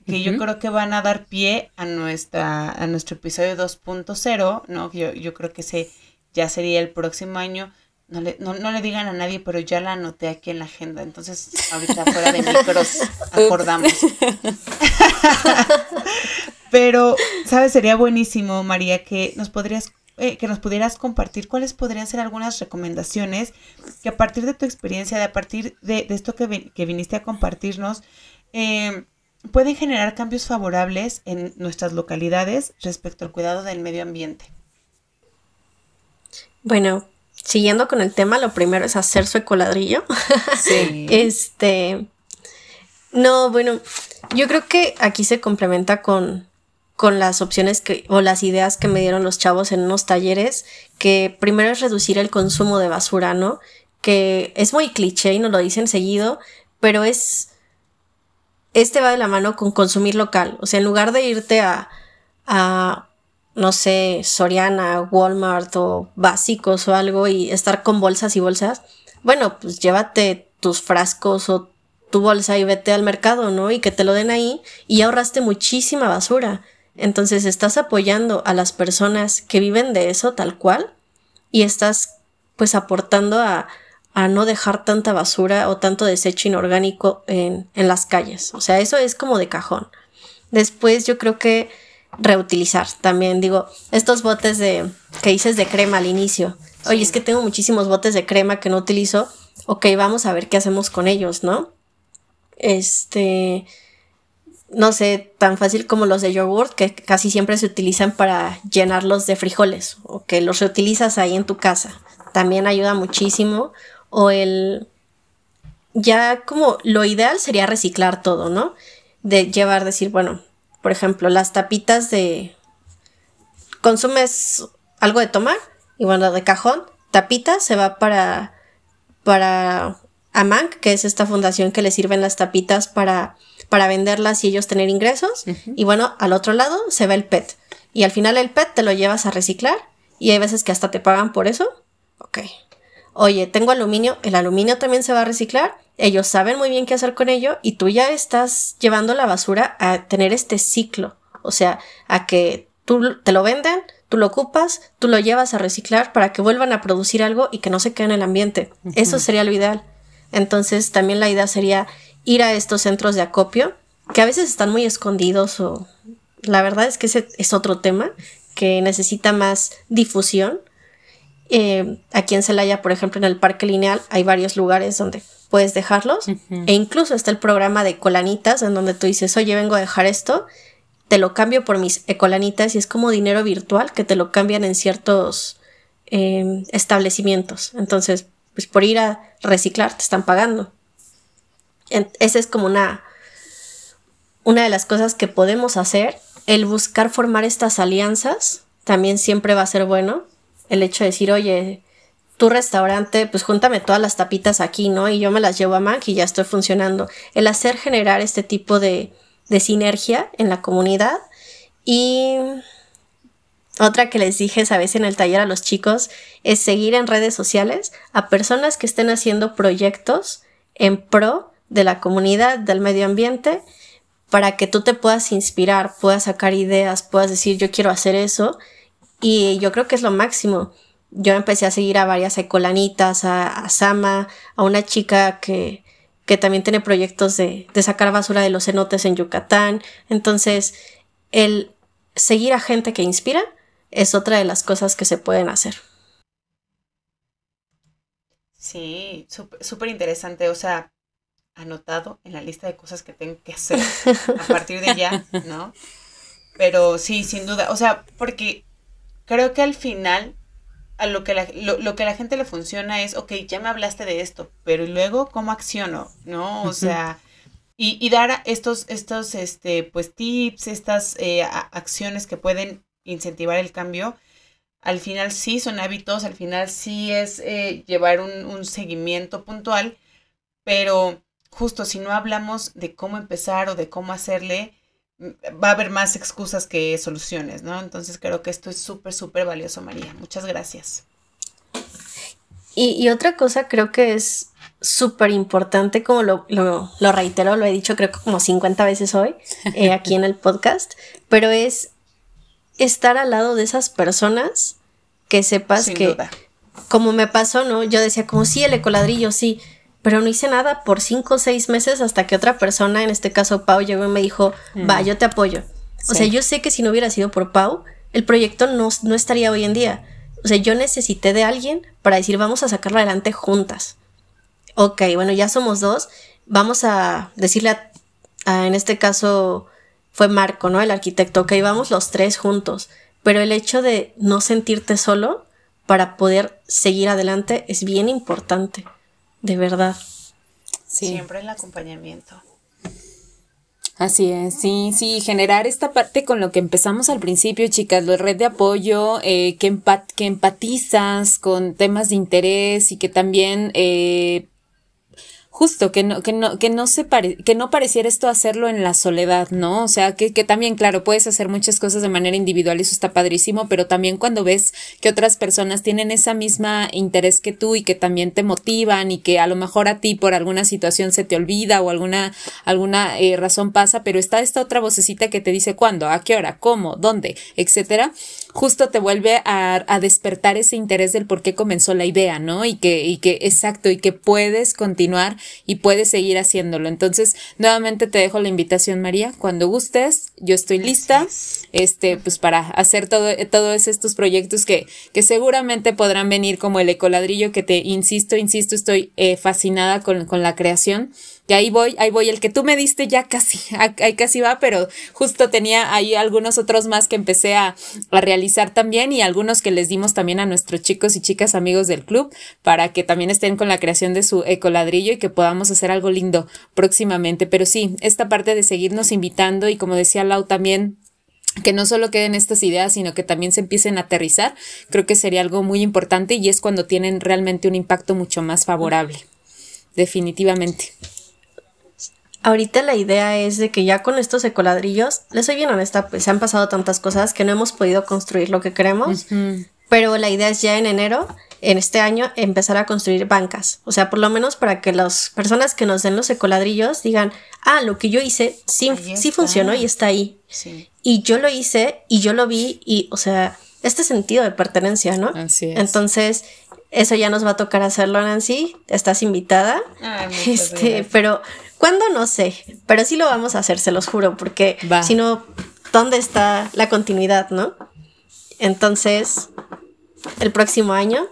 que yo creo que van a dar pie a nuestra a nuestro episodio 2.0, ¿no? Yo, yo creo que ese ya sería el próximo año. No le, no, no le digan a nadie, pero ya la anoté aquí en la agenda. Entonces, ahorita fuera de micros acordamos. pero, ¿sabes? Sería buenísimo, María, que nos podrías eh, que nos pudieras compartir cuáles podrían ser algunas recomendaciones que a partir de tu experiencia, de a partir de, de esto que, que viniste a compartirnos, eh, pueden generar cambios favorables en nuestras localidades respecto al cuidado del medio ambiente. Bueno, siguiendo con el tema, lo primero es hacer su ecoladrillo. Sí. este. No, bueno, yo creo que aquí se complementa con, con las opciones que, o las ideas que me dieron los chavos en unos talleres, que primero es reducir el consumo de basura, ¿no? Que es muy cliché y nos lo dicen seguido, pero es, este va de la mano con consumir local. O sea, en lugar de irte a, a no sé, Soriana, Walmart o básicos o algo y estar con bolsas y bolsas, bueno, pues llévate tus frascos o tu bolsa y vete al mercado, ¿no? Y que te lo den ahí y ahorraste muchísima basura. Entonces estás apoyando a las personas que viven de eso tal cual y estás pues aportando a, a no dejar tanta basura o tanto desecho inorgánico en, en las calles. O sea, eso es como de cajón. Después yo creo que reutilizar también. Digo, estos botes de que dices de crema al inicio. Oye, es que tengo muchísimos botes de crema que no utilizo. Ok, vamos a ver qué hacemos con ellos, ¿no? Este, no sé, tan fácil como los de yogurt, que casi siempre se utilizan para llenarlos de frijoles, o que los reutilizas ahí en tu casa. También ayuda muchísimo o el... Ya como lo ideal sería reciclar todo, ¿no? De llevar, decir, bueno, por ejemplo, las tapitas de... Consumes algo de tomar y bueno, de cajón, tapita se va para... para AMANC, que es esta fundación que le sirven las tapitas para, para venderlas y ellos tener ingresos. Y bueno, al otro lado se va el PET. Y al final el PET te lo llevas a reciclar y hay veces que hasta te pagan por eso. Ok oye, tengo aluminio, el aluminio también se va a reciclar, ellos saben muy bien qué hacer con ello y tú ya estás llevando la basura a tener este ciclo, o sea, a que tú te lo venden, tú lo ocupas, tú lo llevas a reciclar para que vuelvan a producir algo y que no se quede en el ambiente. Eso sería lo ideal. Entonces, también la idea sería ir a estos centros de acopio, que a veces están muy escondidos o la verdad es que ese es otro tema que necesita más difusión eh, aquí en Celaya, por ejemplo, en el Parque Lineal hay varios lugares donde puedes dejarlos. E incluso está el programa de colanitas, en donde tú dices, oye, vengo a dejar esto, te lo cambio por mis ecolanitas y es como dinero virtual que te lo cambian en ciertos em, establecimientos. Entonces, pues por ir a reciclar te están pagando. esa es como una, una de las cosas que podemos hacer. El buscar formar estas alianzas también siempre va a ser bueno el hecho de decir, oye, tu restaurante, pues júntame todas las tapitas aquí, ¿no? Y yo me las llevo a Mac y ya estoy funcionando. El hacer generar este tipo de, de sinergia en la comunidad. Y otra que les dije esa vez en el taller a los chicos es seguir en redes sociales a personas que estén haciendo proyectos en pro de la comunidad, del medio ambiente, para que tú te puedas inspirar, puedas sacar ideas, puedas decir yo quiero hacer eso y yo creo que es lo máximo. Yo empecé a seguir a varias ecolanitas, a, Sama, a una chica que, que también tiene proyectos de, de sacar basura de los cenotes en Yucatán. Entonces, el seguir a gente que inspira es otra de las cosas que se pueden hacer. Sí, súper interesante. O sea, anotado en la lista de cosas que tengo que hacer a partir de ya, ¿no? Pero sí, sin duda. O sea, porque creo que al final a lo que, la, lo, que a la gente le funciona es, ok, ya me hablaste de esto, pero luego cómo acciono? ¿No? O sea, y, y, dar estos, estos, este, pues tips, estas eh, acciones que pueden incentivar el cambio, al final sí son hábitos, al final sí es eh, llevar un, un seguimiento puntual, pero justo si no hablamos de cómo empezar o de cómo hacerle, va a haber más excusas que soluciones, ¿no? Entonces creo que esto es súper, súper valioso, María. Muchas gracias. Y, otra cosa creo que es súper importante, como lo, lo, reitero, lo he dicho creo que como 50 veces hoy eh, aquí en el podcast, pero es estar al lado de esas personas que sepas que, como me pasó, ¿no? Yo decía como sí, el ecoladrillo, sí, pero no hice nada por cinco o seis meses hasta que otra persona, en este caso Pau, llegó y me dijo, va, mm. yo te apoyo. O sea, yo sé que si no hubiera sido por Pau, el proyecto no, no estaría hoy en día. O sea, yo necesité de alguien para decir, vamos a sacarlo adelante juntas. Ok, bueno, ya somos dos. Vamos a decirle a, en este caso fue Marco, ¿no? El arquitecto, ok, vamos los tres juntos. Pero el hecho de no sentirte solo para poder seguir adelante es bien importante de verdad. Siempre el acompañamiento. Así es, sí, sí, generar esta parte con lo que empezamos al principio, chicas, la red de apoyo, eh, que, que empatizas con temas de interés y que también eh, justo que no, que no, que no se pare, que no pareciera esto hacerlo en la soledad, ¿no? O sea, que, que también, claro, puedes hacer muchas cosas de manera individual y eso está padrísimo, pero también cuando ves que otras personas tienen esa misma interés que tú y que también te motivan y que a lo mejor a ti por alguna situación se te olvida o alguna, alguna eh, razón pasa, pero está esta otra vocecita que te dice cuándo, a qué hora, cómo, dónde, etcétera, justo te vuelve a, a despertar ese interés del por qué comenzó la idea, ¿no? Y que, y que, exacto, y que puedes continuar y puedes seguir haciéndolo. Entonces, nuevamente te dejo la invitación, María. Cuando gustes, yo estoy lista, este, pues para hacer todo, todos estos proyectos que, que seguramente podrán venir como el ecoladrillo que te insisto, insisto, estoy eh, fascinada con, con la creación y ahí voy, ahí voy. El que tú me diste ya casi, ahí casi va, pero justo tenía ahí algunos otros más que empecé a, a, realizar también y algunos que les dimos también a nuestros chicos y chicas amigos del club para que también estén con la creación de su ecoladrillo y que podamos hacer algo lindo próximamente. Pero sí, esta parte de seguirnos invitando y como decía Lau también que no solo queden estas ideas, sino que también se empiecen a aterrizar, creo que sería algo muy importante y es cuando tienen realmente un impacto mucho más favorable. Definitivamente. Ahorita la idea es de que ya con estos ecoladrillos, les soy bien honesta, pues se han pasado tantas cosas que no hemos podido construir lo que queremos, pero la idea es ya en enero, en este año, empezar a construir bancas. O sea, por lo menos para que las personas que nos den los ecoladrillos digan, ah, lo que yo hice sí, sí funcionó y está ahí. Y yo lo hice y yo lo vi y, o sea, este sentido de pertenencia, ¿no? Así es. Entonces, eso ya nos va a tocar hacerlo, Nancy. Estás invitada. Ay, este, pero ¿cuándo? No sé. Pero sí lo vamos a hacer, se los juro, porque si no, ¿dónde está la continuidad, no? Entonces, el próximo año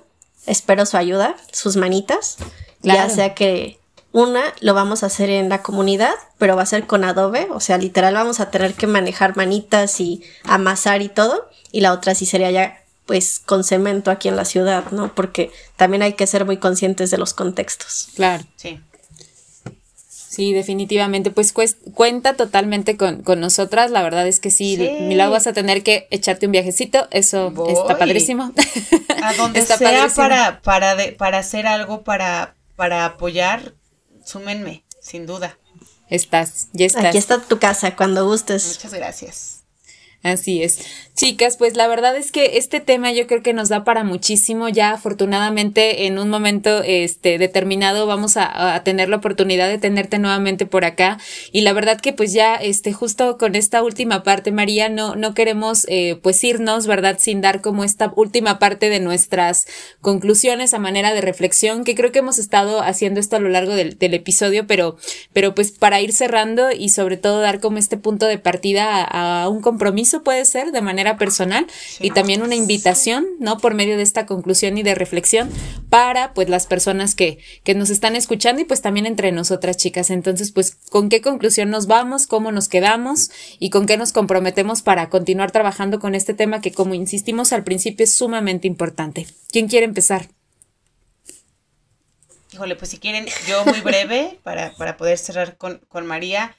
espero su ayuda, sus manitas. Claro. Ya sea que una lo vamos a hacer en la comunidad, pero va a ser con Adobe, o sea, literal vamos a tener que manejar manitas y amasar y todo. Y la otra sí sería ya pues con cemento aquí en la ciudad, ¿no? Porque también hay que ser muy conscientes de los contextos. Claro. Sí. Sí, definitivamente. Pues cuenta totalmente con, con, nosotras. La verdad es que sí, sí. Milagro vas a tener que echarte un viajecito. Eso Voy. está padrísimo. A donde está sea padrísimo. para, para, de, para hacer algo para, para apoyar, súmenme, sin duda. Estás, ya estás. Aquí está tu casa, cuando gustes. Muchas gracias. Así es. Chicas, pues la verdad es que este tema yo creo que nos da para muchísimo. Ya afortunadamente en un momento este, determinado vamos a, tener la oportunidad de tenerte nuevamente por acá. Y la verdad que pues ya este, justo con esta última parte, María, no, no queremos eh, pues irnos, ¿verdad? Sin dar como esta última parte de nuestras conclusiones a manera de reflexión, que creo que hemos estado haciendo esto a lo largo del, episodio, pero, pero pues para ir cerrando y sobre todo dar como este punto de partida a un compromiso puede ser de manera personal y también una invitación, ¿no? Por medio de esta conclusión y de reflexión para pues las personas que, que nos están escuchando y pues también entre nosotras chicas. Entonces, pues, ¿con qué conclusión nos vamos? ¿Cómo nos quedamos? ¿Y con qué nos comprometemos para continuar trabajando con este tema que, como insistimos al principio, es sumamente importante? ¿Quién quiere empezar? Híjole, pues si quieren, yo muy breve para, para poder cerrar con, con María.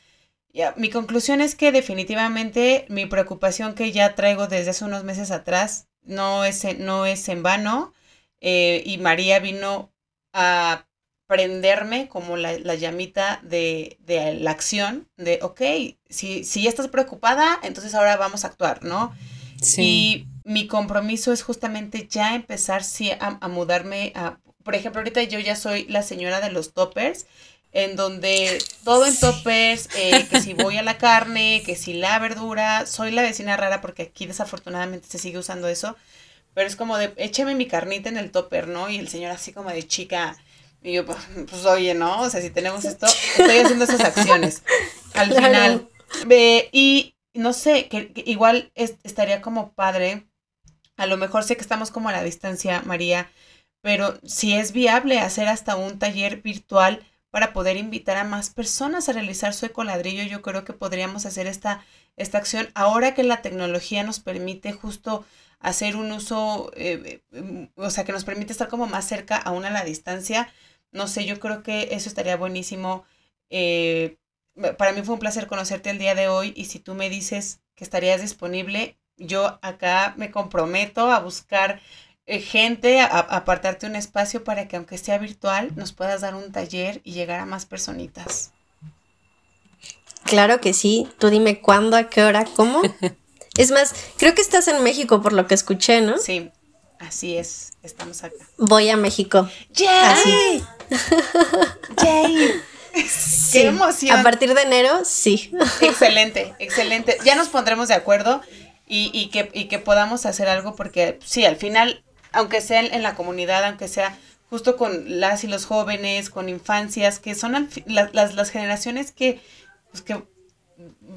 Ya, mi conclusión es que definitivamente mi preocupación que ya traigo desde hace unos meses atrás no es, no es en vano eh, y María vino a prenderme como la, la llamita de, de, la acción, de, ok, si, si ya estás preocupada, entonces ahora vamos a actuar, ¿no? Sí. Y mi compromiso es justamente ya empezar sí, a, a mudarme a, por ejemplo, ahorita yo ya soy la señora de los toppers en donde todo en toppers, eh, que si voy a la carne, que si la verdura, soy la vecina rara porque aquí desafortunadamente se sigue usando eso, pero es como de, écheme mi carnita en el topper, ¿no? Y el señor así como de chica, y yo, pues, pues oye, ¿no? O sea, si tenemos esto, estoy haciendo esas acciones. Al claro. final, eh, y no sé, que, que igual es, estaría como padre, a lo mejor sé que estamos como a la distancia, María, pero si es viable hacer hasta un taller virtual, para poder invitar a más personas a realizar su ecoladrillo. Yo creo que podríamos hacer esta, esta acción ahora que la tecnología nos permite justo hacer un uso, eh, o sea, que nos permite estar como más cerca aún a la distancia. No sé, yo creo que eso estaría buenísimo. Eh, para mí fue un placer conocerte el día de hoy y si tú me dices que estarías disponible, yo acá me comprometo a buscar eh, gente, a, apartarte un espacio para que aunque sea virtual, nos puedas dar un taller y llegar a más personitas. Claro que sí. Tú dime cuándo, a qué hora, cómo. es más, creo que estás en México por lo que escuché, ¿no? Sí, así es. Estamos acá. Voy a México. ¡Yay! ¡Yay! ¡Qué emoción! A partir de enero, sí. excelente, excelente. Ya nos pondremos de acuerdo y, que, que podamos hacer algo porque sí, al final, aunque sea en, la comunidad, aunque sea justo con las y los jóvenes, con infancias, que son las, las, generaciones que, pues que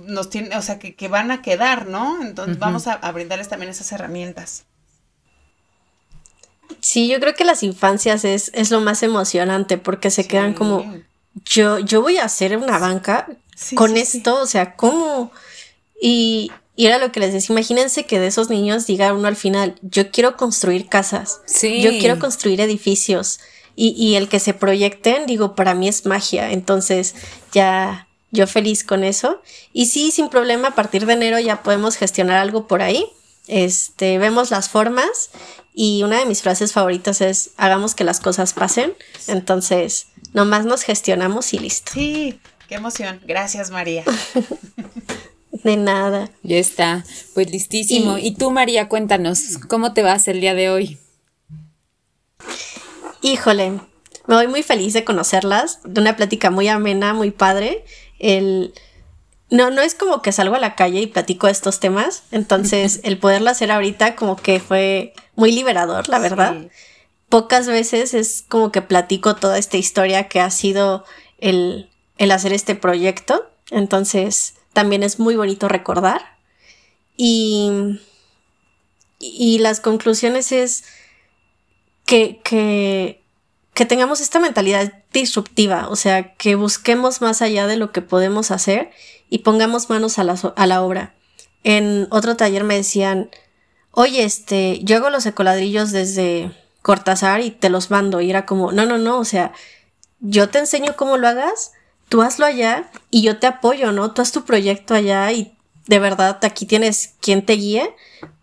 nos tienen, o sea, que, van a quedar, ¿no? Entonces vamos a, brindarles también esas herramientas. Sí, yo creo que las infancias es, es lo más emocionante porque se quedan como, yo, yo voy a hacer una banca con esto, o sea, ¿cómo? Y, y era lo que les decía, imagínense que de esos niños diga uno al final, yo quiero construir casas, yo quiero construir edificios. Y, y, el que se proyecten, digo, para mí es magia. Entonces, ya yo feliz con eso. Y sí, sin problema, a partir de enero ya podemos gestionar algo por ahí. Este, vemos las formas y una de mis frases favoritas es, hagamos que las cosas pasen. Entonces, nomás nos gestionamos y listo. Sí, qué emoción. Gracias, María. De nada. Ya está, pues listísimo. Y, tú, María, cuéntanos, ¿cómo te vas el día de hoy? Híjole, me voy muy feliz de conocerlas, de una plática muy amena, muy padre. El... No, no es como que salgo a la calle y platico estos temas, entonces el poderlo hacer ahorita como que fue muy liberador, la verdad. Pocas veces es como que platico toda esta historia que ha sido el, el hacer este proyecto, entonces también es muy bonito recordar. Y, y las conclusiones es que, que, que tengamos esta mentalidad disruptiva, o sea, que busquemos más allá de lo que podemos hacer y pongamos manos a la, a la obra. En otro taller me decían, oye, este, yo hago los ecoladrillos desde Cortázar y te los mando. Y era como, no, no, no, o sea, yo te enseño cómo lo hagas, tú hazlo allá y yo te apoyo, ¿no? Tú haz tu proyecto allá y de verdad aquí tienes quien te guíe,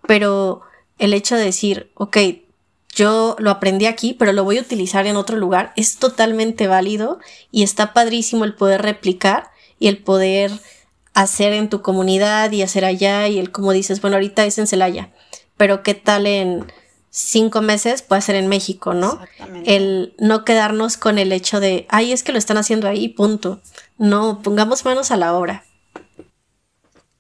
pero el hecho de decir, ok, yo lo aprendí aquí, pero lo voy a utilizar en otro lugar, es totalmente válido y está padrísimo el poder replicar y el poder hacer en tu comunidad y hacer allá y el como dices, bueno, ahorita es en Celaya, pero qué tal en cinco meses puede ser en México, ¿no? El no quedarnos con el hecho de, ay, es que lo están haciendo ahí, punto. No, pongamos manos a la obra.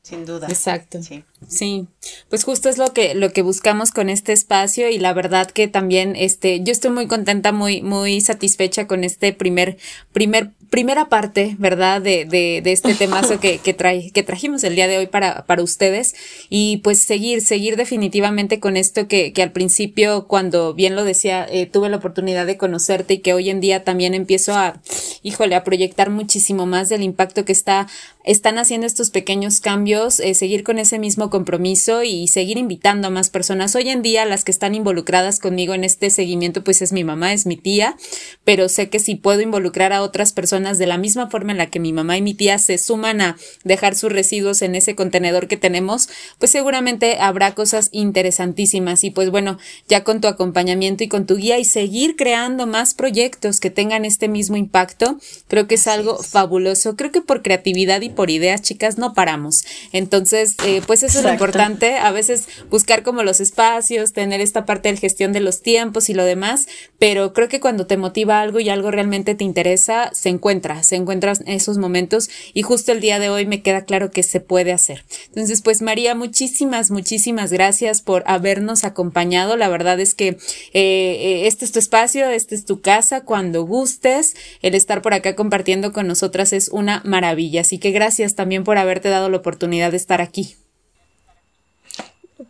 Sin duda. Exacto. Sí. Sí, pues justo es lo que, lo que buscamos con este espacio y la verdad que también este, yo estoy muy contenta, muy, muy satisfecha con este primer, primer, primera parte, ¿verdad? De, de, de este temazo que, que, trae, que trajimos el día de hoy para, para ustedes y pues seguir, seguir definitivamente con esto que, que al principio, cuando bien lo decía, eh, tuve la oportunidad de conocerte y que hoy en día también empiezo a, híjole, a proyectar muchísimo más del impacto que está, están haciendo estos pequeños cambios, eh, seguir con ese mismo compromiso y seguir invitando a más personas. Hoy en día las que están involucradas conmigo en este seguimiento pues es mi mamá, es mi tía, pero sé que si puedo involucrar a otras personas de la misma forma en la que mi mamá y mi tía se suman a dejar sus residuos en ese contenedor que tenemos, pues seguramente habrá cosas interesantísimas y pues bueno, ya con tu acompañamiento y con tu guía y seguir creando más proyectos que tengan este mismo impacto, creo que es algo fabuloso. Creo que por creatividad y por ideas, chicas, no paramos. Entonces, eh, pues eso es lo importante. A veces buscar como los espacios, tener esta parte de gestión de los tiempos y lo demás, pero creo que cuando te motiva algo y algo realmente te interesa, se encuentra, se encuentran esos momentos y justo el día de hoy me queda claro que se puede hacer. Entonces, pues María, muchísimas, muchísimas gracias por habernos acompañado. La verdad es que eh, este es tu espacio, este es tu casa, cuando gustes, el estar por acá compartiendo con nosotras es una maravilla. Así que gracias también por haberte dado la oportunidad de estar aquí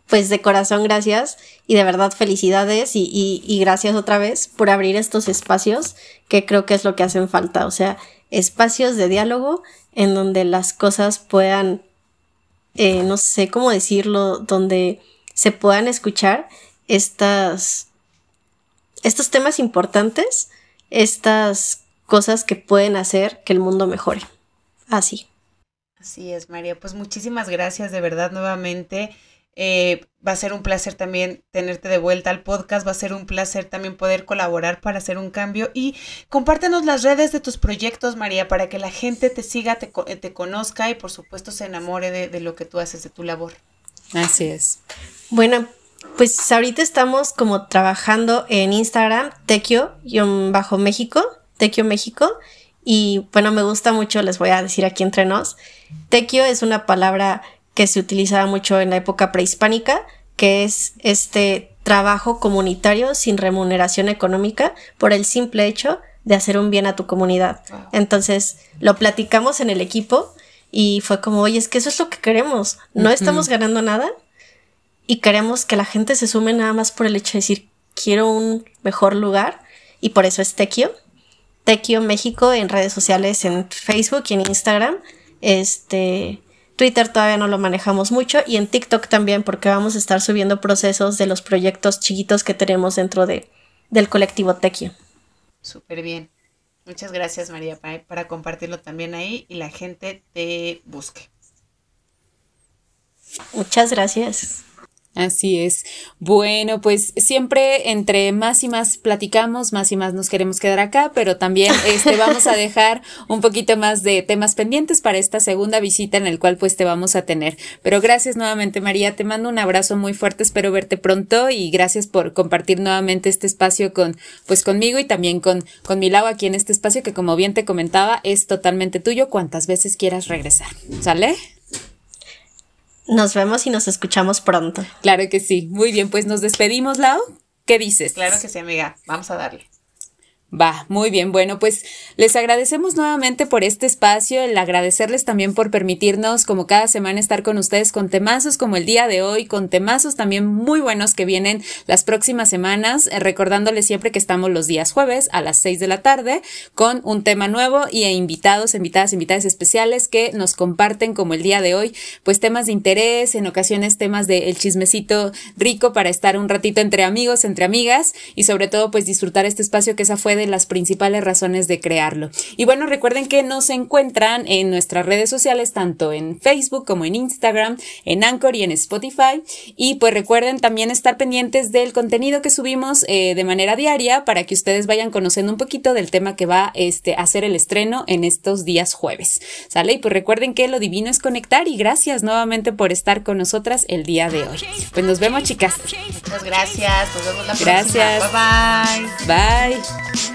pues de corazón gracias y de verdad felicidades y, y, gracias otra vez por abrir estos espacios que creo que es lo que hacen falta, o sea, espacios de diálogo en donde las cosas puedan, eh, no sé cómo decirlo, donde se puedan escuchar estas, estos temas importantes, estas cosas que pueden hacer que el mundo mejore. así. Así es, María. Pues muchísimas gracias de verdad nuevamente. Eh, va a ser un placer también tenerte de vuelta al podcast, va a ser un placer también poder colaborar para hacer un cambio y compártenos las redes de tus proyectos, María, para que la gente te siga, te, te conozca y por supuesto se enamore de, de, lo que tú haces, de tu labor. Así es. Bueno, pues ahorita estamos como trabajando en Instagram, Tequio-México, Tequio México, y bueno, me gusta mucho, les voy a decir aquí entre nos, Tequio es una palabra que se utilizaba mucho en la época prehispánica, que es este trabajo comunitario sin remuneración económica por el simple hecho de hacer un bien a tu comunidad. Entonces, lo platicamos en el equipo y fue como, oye, es que eso es lo que queremos. No estamos ganando nada y queremos que la gente se sume nada más por el hecho de decir, quiero un mejor lugar y por eso es Tequio. Tequio México en redes sociales, en Facebook y en Instagram. Este, Twitter todavía no lo manejamos mucho y en TikTok también porque vamos a estar subiendo procesos de los proyectos chiquitos que tenemos dentro de, del colectivo Tequio. Súper bien. Muchas gracias María para, para compartirlo también ahí y la gente te busque. Muchas gracias. Así es. Bueno, pues siempre entre más y más platicamos, más y más nos queremos quedar acá, pero también este vamos a dejar un poquito más de temas pendientes para esta segunda visita en el cual pues te vamos a tener. Pero gracias nuevamente María, te mando un abrazo muy fuerte, espero verte pronto y gracias por compartir nuevamente este espacio con pues conmigo y también con con Milau aquí en este espacio que como bien te comentaba es totalmente tuyo cuantas veces quieras regresar. ¿Sale? Nos vemos y nos escuchamos pronto. Claro que sí. Muy bien, pues nos despedimos, Lau. ¿Qué dices? Claro que sí, amiga. Vamos a darle. Va, muy bien. Bueno, pues les agradecemos nuevamente por este espacio, el agradecerles también por permitirnos, como cada semana, estar con ustedes con temazos como el día de hoy, con temazos también muy buenos que vienen las próximas semanas, eh, recordándoles siempre que estamos los días jueves a las 6 de la tarde con un tema nuevo y e invitados, invitadas, invitadas especiales que nos comparten como el día de hoy, pues temas de interés, en ocasiones temas del chismecito rico para estar un ratito entre amigos, entre amigas y sobre todo pues disfrutar este espacio que esa fue de las principales razones de crearlo. Y bueno, recuerden que nos encuentran en nuestras redes sociales, tanto en Facebook como en Instagram, en Anchor y en Spotify. Y pues recuerden también estar pendientes del contenido que subimos eh, de manera diaria para que ustedes vayan conociendo un poquito del tema que va este, a ser el estreno en estos días jueves. ¿Sale? Y pues recuerden que lo divino es conectar y gracias nuevamente por estar con nosotras el día de hoy. Pues nos vemos, chicas. Muchas gracias. Nos vemos la gracias. próxima. Bye bye. Bye.